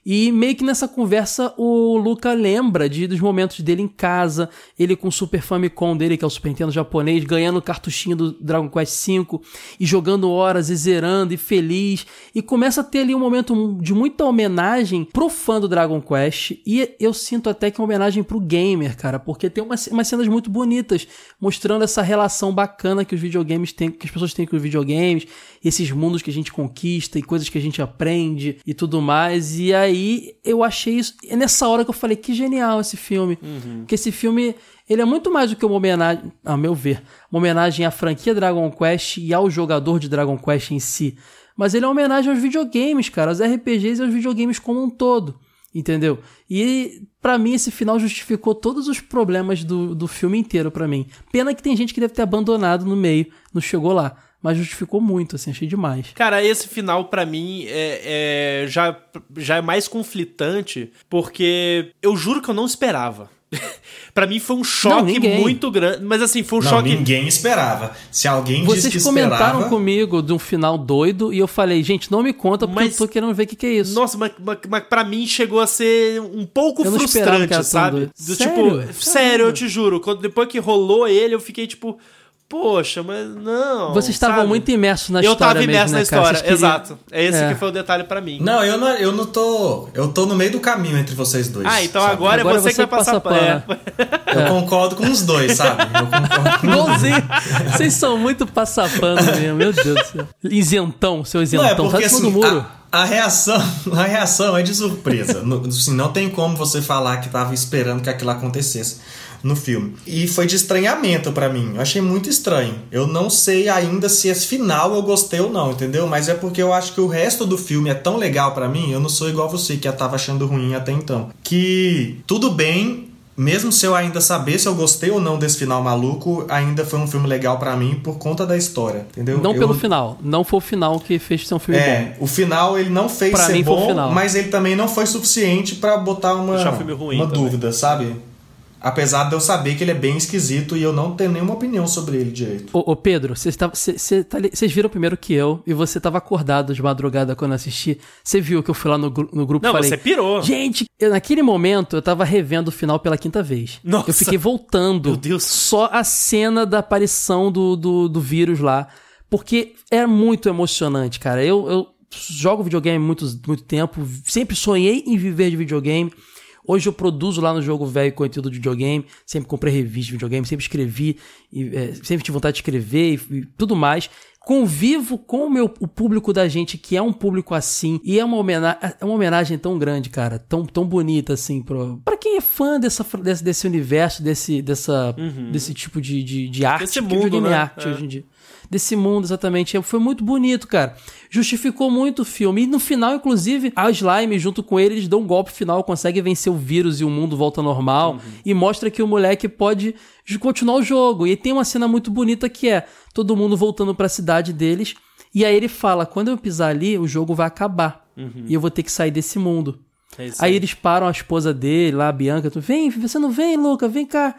Speaker 3: E meio que nessa conversa o Luca lembra de, dos momentos dele em casa, ele com o Super Famicom dele, que é o Super Nintendo japonês, ganhando o cartuchinho do Dragon Quest V e jogando horas e zerando e feliz. E começa a ter ali um momento de muita homenagem pro fã do Dragon Quest. E eu sinto até que é uma homenagem pro gamer, cara, porque tem umas, umas cenas muito bonitas mostrando essa relação bacana que os videogames têm, que as pessoas têm com os videogames, esses mundos que a gente conquista e coisas que a gente aprende e tudo mais. E aí aí eu achei isso. É nessa hora que eu falei que genial esse filme. Uhum. Porque esse filme ele é muito mais do que uma homenagem, a meu ver, uma homenagem à franquia Dragon Quest e ao jogador de Dragon Quest em si. Mas ele é uma homenagem aos videogames, cara, aos RPGs e aos videogames como um todo. Entendeu? E para mim esse final justificou todos os problemas do, do filme inteiro para mim. Pena que tem gente que deve ter abandonado no meio, não chegou lá mas justificou muito, assim, achei demais.
Speaker 1: Cara, esse final para mim é, é, já, já é mais conflitante, porque eu juro que eu não esperava. para mim foi um choque não, muito grande, mas assim, foi um
Speaker 2: não,
Speaker 1: choque.
Speaker 2: Ninguém esperava. Se alguém
Speaker 3: Vocês
Speaker 2: disse que
Speaker 3: comentaram
Speaker 2: esperava...
Speaker 3: comigo de um final doido e eu falei, gente, não me conta porque mas... eu tô querendo ver o que, que, é isso.
Speaker 1: Nossa, mas, mas, mas pra mim chegou a ser um pouco frustrante, sabe? Do,
Speaker 3: sério?
Speaker 1: Tipo, sério, eu te juro. Quando, depois que rolou ele, eu fiquei tipo poxa, mas não.
Speaker 3: Vocês estavam muito imersos na
Speaker 1: eu
Speaker 3: história.
Speaker 1: Eu tava imerso
Speaker 3: mesmo, na
Speaker 1: né, história, queriam... exato. É esse é. que foi o detalhe para mim.
Speaker 2: Não, eu não, eu não tô. Eu tô no meio do caminho entre vocês dois.
Speaker 1: Ah, então agora, agora, é você, você que vai passar pano.
Speaker 2: É. Eu concordo com os dois, sabe? Eu concordo
Speaker 3: Igualzinho. Vocês são muito passapano mesmo, meu Deus do céu. Isentão, seu isentão. Não, é
Speaker 2: porque,
Speaker 3: tá
Speaker 2: assim, muro. A, a, reação, a reação é de surpresa. no, assim, não tem como você falar que tava esperando que aquilo acontecesse no filme. E foi de estranhamento para mim. Eu achei muito estranho. Eu não sei ainda se esse final eu gostei ou não, entendeu? Mas é porque eu acho que o resto do filme é tão legal para mim. Eu não sou igual você que já tava achando ruim até então. Que tudo bem mesmo se eu ainda saber se eu gostei ou não desse final maluco, ainda foi um filme legal para mim por conta da história, entendeu?
Speaker 3: Não
Speaker 2: eu...
Speaker 3: pelo final, não foi o final que fez ser um filme
Speaker 2: é, bom. o final ele não fez pra ser mim bom, mas ele também não foi suficiente para botar uma, uma dúvida, sabe? Apesar de eu saber que ele é bem esquisito e eu não tenho nenhuma opinião sobre ele direito.
Speaker 3: Ô, ô Pedro, vocês tá, viram primeiro que eu e você estava acordado de madrugada quando eu assisti. Você viu que eu fui lá no, no grupo e falei...
Speaker 1: Não, você pirou.
Speaker 3: Gente, eu, naquele momento eu tava revendo o final pela quinta vez.
Speaker 1: Nossa.
Speaker 3: Eu fiquei voltando.
Speaker 1: Meu Deus.
Speaker 3: Só a cena da aparição do, do, do vírus lá. Porque é muito emocionante, cara. Eu, eu jogo videogame há muito, muito tempo. Sempre sonhei em viver de videogame. Hoje eu produzo lá no Jogo Velho conteúdo de videogame, sempre comprei revista de videogame, sempre escrevi, e, é, sempre tive vontade de escrever e, e tudo mais convivo com o meu o público da gente que é um público assim e é uma homenagem, é uma homenagem tão grande, cara, tão, tão bonita assim pro, pra quem é fã dessa, desse, desse universo, desse, dessa, uhum. desse tipo de, de, de arte,
Speaker 1: Esse mundo, né?
Speaker 3: arte é. hoje em dia desse mundo, exatamente. Foi muito bonito, cara. Justificou muito o filme. E no final, inclusive, a Slime, junto com ele, eles dão um golpe final, conseguem vencer o vírus e o mundo volta ao normal. Uhum. E mostra que o moleque pode continuar o jogo. E tem uma cena muito bonita que é todo mundo voltando para a cidade deles. E aí ele fala: quando eu pisar ali, o jogo vai acabar. Uhum. E eu vou ter que sair desse mundo. É aí. aí. eles param a esposa dele, lá, a Bianca, tu, vem, você não vem, Luca, vem cá.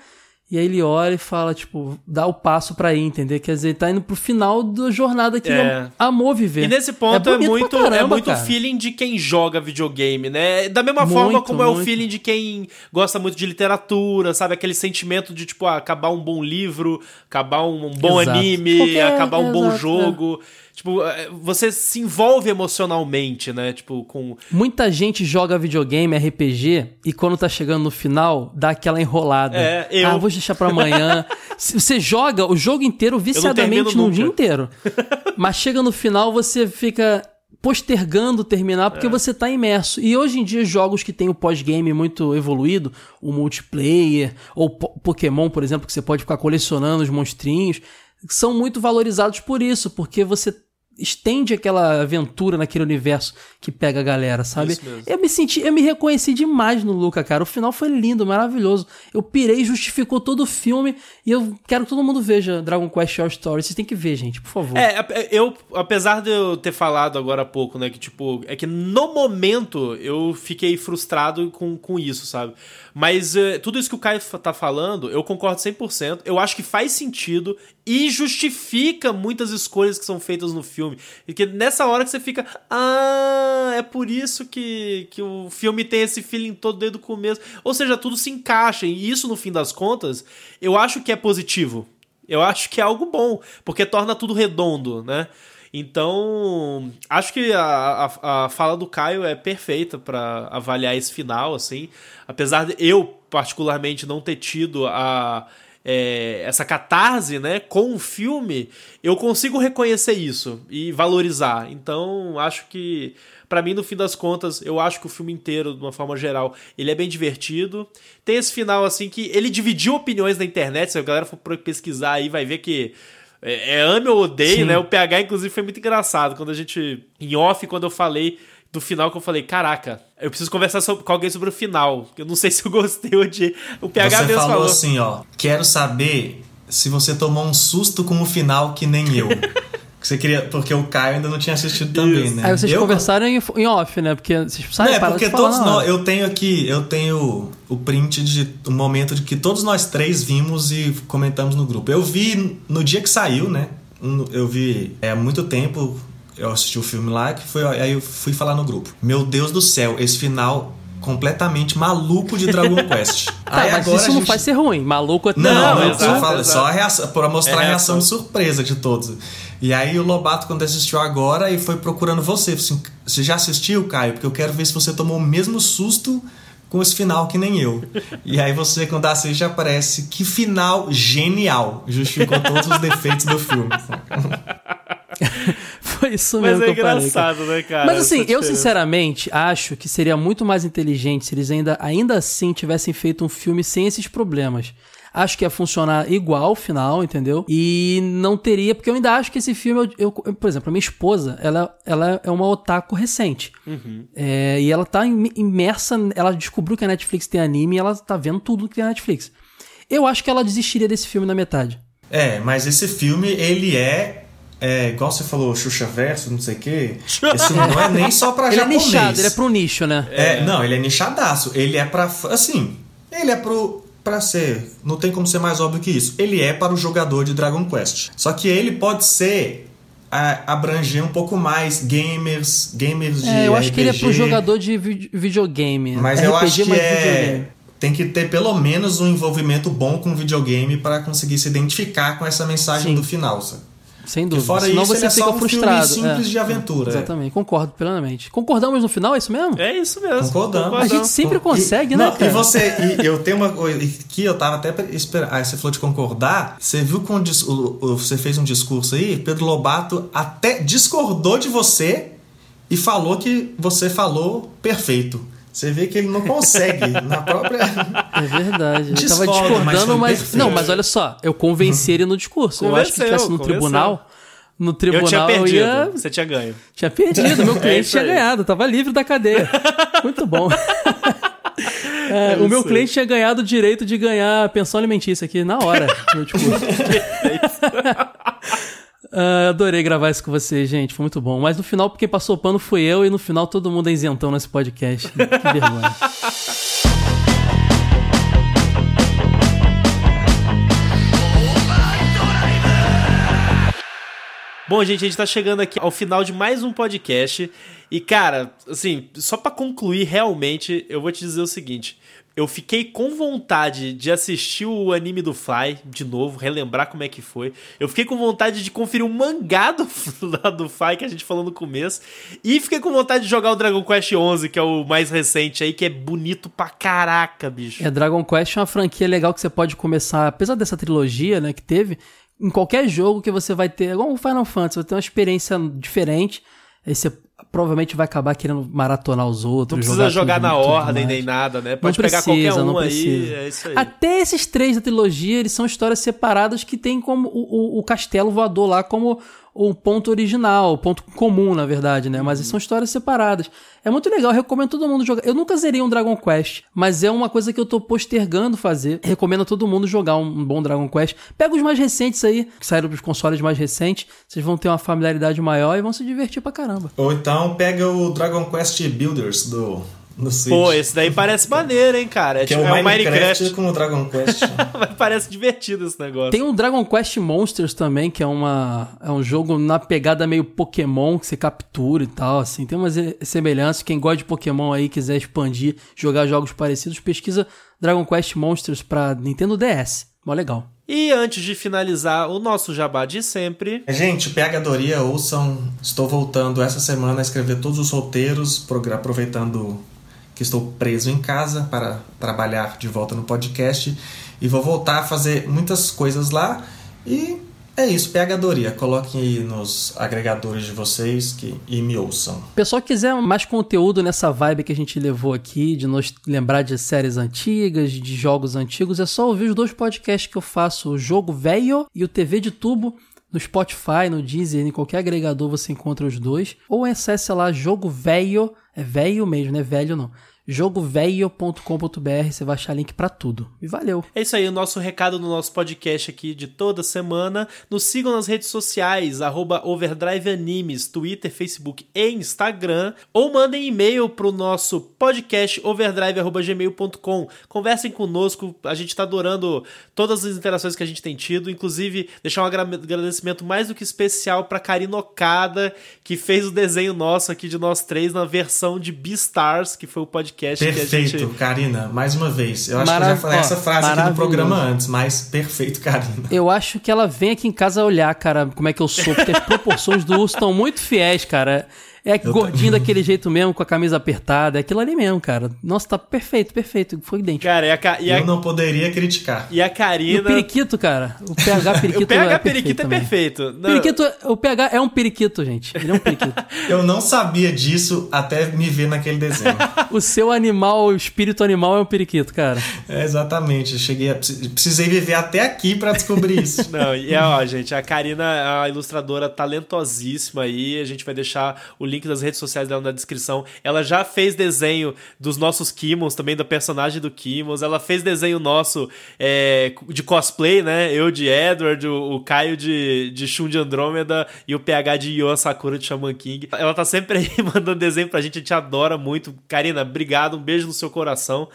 Speaker 3: E aí ele olha e fala, tipo, dá o passo para ir, entender? Quer dizer, ele tá indo pro final da jornada que é. ele amou viver.
Speaker 1: E nesse ponto é, é muito, caramba, é muito o feeling de quem joga videogame, né? Da mesma muito, forma como muito. é o feeling de quem gosta muito de literatura, sabe? Aquele sentimento de, tipo, ah, acabar um bom livro, acabar um, um bom Exato. anime, Qualquer, acabar um bom jogo. É. Tipo, é, você se envolve emocionalmente, né? Tipo, com.
Speaker 3: Muita gente joga videogame, RPG, e quando tá chegando no final, dá aquela enrolada. É, eu. Ah, vou deixar pra amanhã. você joga o jogo inteiro viciadamente no dia inteiro. Mas chega no final, você fica postergando terminar porque é. você tá imerso. E hoje em dia, jogos que tem o pós-game muito evoluído, o multiplayer, ou Pokémon, por exemplo, que você pode ficar colecionando os monstrinhos, são muito valorizados por isso, porque você estende aquela aventura naquele universo que pega a galera, sabe? Eu me senti, eu me reconheci demais no Luca, cara. O final foi lindo, maravilhoso. Eu pirei, justificou todo o filme e eu quero que todo mundo veja Dragon Quest Short Story. Vocês têm que ver, gente, por favor.
Speaker 1: É, é, eu, apesar de eu ter falado agora há pouco, né, que tipo, é que no momento eu fiquei frustrado com, com isso, sabe? Mas uh, tudo isso que o Caio tá falando, eu concordo 100%. Eu acho que faz sentido e justifica muitas escolhas que são feitas no filme. E que nessa hora que você fica, ah, é por isso que, que o filme tem esse feeling todo desde o começo. Ou seja, tudo se encaixa. E isso, no fim das contas, eu acho que é positivo. Eu acho que é algo bom, porque torna tudo redondo, né? Então, acho que a, a, a fala do Caio é perfeita para avaliar esse final, assim. Apesar de eu, particularmente, não ter tido a, é, essa catarse né, com o filme, eu consigo reconhecer isso e valorizar. Então, acho que, para mim, no fim das contas, eu acho que o filme inteiro, de uma forma geral, ele é bem divertido. Tem esse final, assim, que ele dividiu opiniões na internet. Se a galera for pesquisar aí, vai ver que é, é ame ou odeio, né? O PH, inclusive, foi muito engraçado. Quando a gente. Em off, quando eu falei do final, que eu falei, caraca, eu preciso conversar sobre, com alguém sobre o final. Eu não sei se eu gostei ou de. O PH
Speaker 2: você
Speaker 1: mesmo
Speaker 2: falou. falou assim, ó. Quero saber se você tomou um susto com o final que nem eu. você queria. Porque o Caio ainda não tinha assistido também, né?
Speaker 3: Aí vocês eu, conversaram em, em off, né? Porque vocês
Speaker 2: sabem. É, porque todos nós. Eu tenho aqui, eu tenho o print de o momento de que todos nós três vimos e comentamos no grupo. Eu vi no dia que saiu, né? Eu vi é, há muito tempo. Eu assisti o filme lá, que foi. Aí eu fui falar no grupo. Meu Deus do céu, esse final completamente maluco de Dragon Quest.
Speaker 3: tá, Aí mas agora isso não gente... faz ser ruim. Maluco
Speaker 2: é Não, não eu falo, só a reação, pra mostrar é a reação de surpresa de todos. E aí o Lobato, quando assistiu agora, e foi procurando você. Assim, você já assistiu, Caio? Porque eu quero ver se você tomou o mesmo susto com esse final que nem eu. E aí você, quando assiste, já aparece que final genial. Justificou todos os defeitos do filme.
Speaker 3: Foi isso mesmo.
Speaker 1: Mas
Speaker 3: é
Speaker 1: engraçado,
Speaker 3: parei,
Speaker 1: né, cara?
Speaker 3: Mas assim, eu sinceramente acho que seria muito mais inteligente se eles ainda, ainda assim tivessem feito um filme sem esses problemas. Acho que ia funcionar igual o final, entendeu? E não teria, porque eu ainda acho que esse filme, eu, eu por exemplo, a minha esposa, ela, ela é uma otaku recente. Uhum. É, e ela tá imersa, ela descobriu que a Netflix tem anime e ela tá vendo tudo que tem a Netflix. Eu acho que ela desistiria desse filme na metade.
Speaker 2: É, mas esse filme, ele é é, igual você falou, Xuxa Verso, não sei o quê. Esse não é nem só pra
Speaker 3: ele
Speaker 2: japonês.
Speaker 3: Ele é nichado, ele é pro nicho, né?
Speaker 2: É, não, ele é nichadaço. Ele é pra. Assim, ele é pro. Pra ser. Não tem como ser mais óbvio que isso. Ele é para o jogador de Dragon Quest. Só que ele pode ser. Abranger um pouco mais gamers, gamers de
Speaker 3: é, eu acho
Speaker 2: RPG.
Speaker 3: que ele é pro jogador de videogame.
Speaker 2: Mas RPG, eu acho que é, tem que ter pelo menos um envolvimento bom com videogame para conseguir se identificar com essa mensagem Sim. do final, sabe?
Speaker 3: Sem dúvida.
Speaker 2: fora
Speaker 3: Senão
Speaker 2: isso,
Speaker 3: você
Speaker 2: é
Speaker 3: fica
Speaker 2: um
Speaker 3: frustrado.
Speaker 2: simples
Speaker 3: é.
Speaker 2: de aventura.
Speaker 3: É, exatamente, concordo plenamente. Concordamos no final, é isso mesmo?
Speaker 1: É isso mesmo.
Speaker 2: Concordamos.
Speaker 3: A gente sempre consegue,
Speaker 2: e,
Speaker 3: né,
Speaker 2: não,
Speaker 3: cara?
Speaker 2: E você, e eu tenho uma coisa que eu tava até esperando. Ah, você falou de concordar. Você viu quando você fez um discurso aí, Pedro Lobato até discordou de você e falou que você falou perfeito. Você vê que ele não consegue na própria.
Speaker 3: É verdade. Ele tava discordando, mas. mas não, mas olha só, eu convenci ele no discurso. eu acho que se tivesse no convenceu. tribunal. No tribunal eu
Speaker 1: tinha perdido.
Speaker 3: Eu ia...
Speaker 1: Você tinha ganho.
Speaker 3: Tinha perdido, meu é cliente é tinha ganhado, tava livre da cadeia. Muito bom. É, é o meu cliente tinha ganhado o direito de ganhar pensão alimentícia aqui na hora. No discurso. Uh, adorei gravar isso com vocês, gente. Foi muito bom. Mas no final, quem passou pano fui eu e no final todo mundo é isentão nesse podcast. que vergonha.
Speaker 1: Bom, gente, a gente tá chegando aqui ao final de mais um podcast. E, cara, assim, só para concluir realmente, eu vou te dizer o seguinte. Eu fiquei com vontade de assistir o anime do Fly de novo, relembrar como é que foi. Eu fiquei com vontade de conferir o mangá do, do Fly que a gente falou no começo. E fiquei com vontade de jogar o Dragon Quest XI, que é o mais recente aí, que é bonito pra caraca, bicho.
Speaker 3: É, Dragon Quest é uma franquia legal que você pode começar, apesar dessa trilogia, né, que teve, em qualquer jogo que você vai ter, igual o Final Fantasy, vai ter uma experiência diferente. Aí você provavelmente vai acabar querendo maratonar os outros.
Speaker 1: Não precisa jogar, jogar na ordem nem nada, né? Pode não pegar precisa, qualquer um aí, é isso aí.
Speaker 3: Até esses três da trilogia, eles são histórias separadas que tem como o, o, o castelo voador lá como o ponto original, o ponto comum, na verdade, né? Mas uhum. são histórias separadas. É muito legal, eu recomendo todo mundo jogar. Eu nunca zerei um Dragon Quest, mas é uma coisa que eu tô postergando fazer. Recomendo a todo mundo jogar um bom Dragon Quest. Pega os mais recentes aí, que saíram pros consoles mais recentes. Vocês vão ter uma familiaridade maior e vão se divertir pra caramba.
Speaker 2: Ou então pega o Dragon Quest Builders do no Switch.
Speaker 1: Pô, esse daí parece maneiro, hein, cara?
Speaker 2: É, que é tipo, é, o Minecraft, Minecraft com o Dragon Quest.
Speaker 1: parece divertido esse negócio.
Speaker 3: Tem o Dragon Quest Monsters também, que é, uma, é um jogo na pegada meio Pokémon, que você captura e tal, assim. Tem umas semelhanças. Quem gosta de Pokémon aí, quiser expandir, jogar jogos parecidos, pesquisa Dragon Quest Monsters pra Nintendo DS. Mó legal.
Speaker 1: E antes de finalizar o nosso jabá de sempre.
Speaker 2: Gente, Pegadoria, ouçam. Estou voltando essa semana a escrever todos os roteiros, aproveitando que estou preso em casa para trabalhar de volta no podcast e vou voltar a fazer muitas coisas lá e é isso, pegadoria. Coloquem aí nos agregadores de vocês que, e me ouçam.
Speaker 3: Pessoal quiser mais conteúdo nessa vibe que a gente levou aqui, de nos lembrar de séries antigas, de jogos antigos, é só ouvir os dois podcasts que eu faço, o Jogo Velho e o TV de Tubo. No Spotify, no Deezer, em qualquer agregador você encontra os dois. Ou acesse lá Jogo Velho, é velho mesmo, não é velho não jogovelho.com.br, você vai achar link para tudo. E valeu.
Speaker 1: É isso aí, o nosso recado no nosso podcast aqui de toda semana. Nos sigam nas redes sociais, arroba Overdrive Animes, Twitter, Facebook e Instagram. Ou mandem e-mail pro nosso podcast overdrive.gmail.com. Conversem conosco, a gente tá adorando todas as interações que a gente tem tido. Inclusive, deixar um agradecimento mais do que especial pra Karina Okada, que fez o desenho nosso aqui de nós três na versão de Beastars, que foi o podcast podcast
Speaker 2: perfeito,
Speaker 1: gente...
Speaker 2: Karina, mais uma vez. Eu acho Marav... que eu já falei essa frase aqui no programa antes, mas perfeito, Karina.
Speaker 3: Eu acho que ela vem aqui em casa olhar, cara, como é que eu sou, porque as proporções do urso estão muito fiéis, cara. É eu gordinho tô... daquele jeito mesmo, com a camisa apertada. É aquilo ali mesmo, cara. Nossa, tá perfeito, perfeito. Foi idêntico.
Speaker 1: Cara, e a,
Speaker 2: ca... e a... Eu não poderia criticar.
Speaker 1: E a Karina. E o
Speaker 3: periquito, cara. O PH periquito
Speaker 1: o PH é periquito é perfeito.
Speaker 3: Não... Periquito, o PH é um periquito, gente. Ele é um periquito.
Speaker 2: eu não sabia disso até me ver naquele desenho.
Speaker 3: o seu animal, o espírito animal é um periquito, cara.
Speaker 2: É, exatamente. Eu cheguei a... Precisei viver até aqui para descobrir isso.
Speaker 1: não, e ó, gente, a Karina é a ilustradora talentosíssima aí. A gente vai deixar o link das redes sociais dela na descrição. Ela já fez desenho dos nossos Kimons, também da personagem do Kimons. Ela fez desenho nosso é, de cosplay, né? Eu de Edward, o, o Caio de, de Shun de Andrômeda e o PH de Yoa Sakura de Shaman King. Ela tá sempre aí mandando desenho pra gente, a gente adora muito. Karina, obrigado, um beijo no seu coração.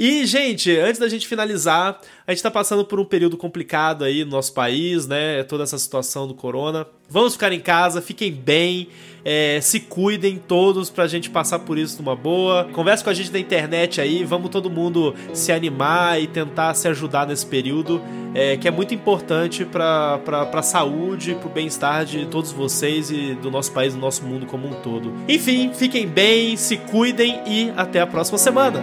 Speaker 1: E, gente, antes da gente finalizar, a gente está passando por um período complicado aí no nosso país, né? Toda essa situação do corona. Vamos ficar em casa, fiquem bem, é, se cuidem todos pra gente passar por isso numa boa. Converse com a gente na internet aí, vamos todo mundo se animar e tentar se ajudar nesse período, é, que é muito importante pra, pra, pra saúde, pro bem-estar de todos vocês e do nosso país, do nosso mundo como um todo. Enfim, fiquem bem, se cuidem e até a próxima semana.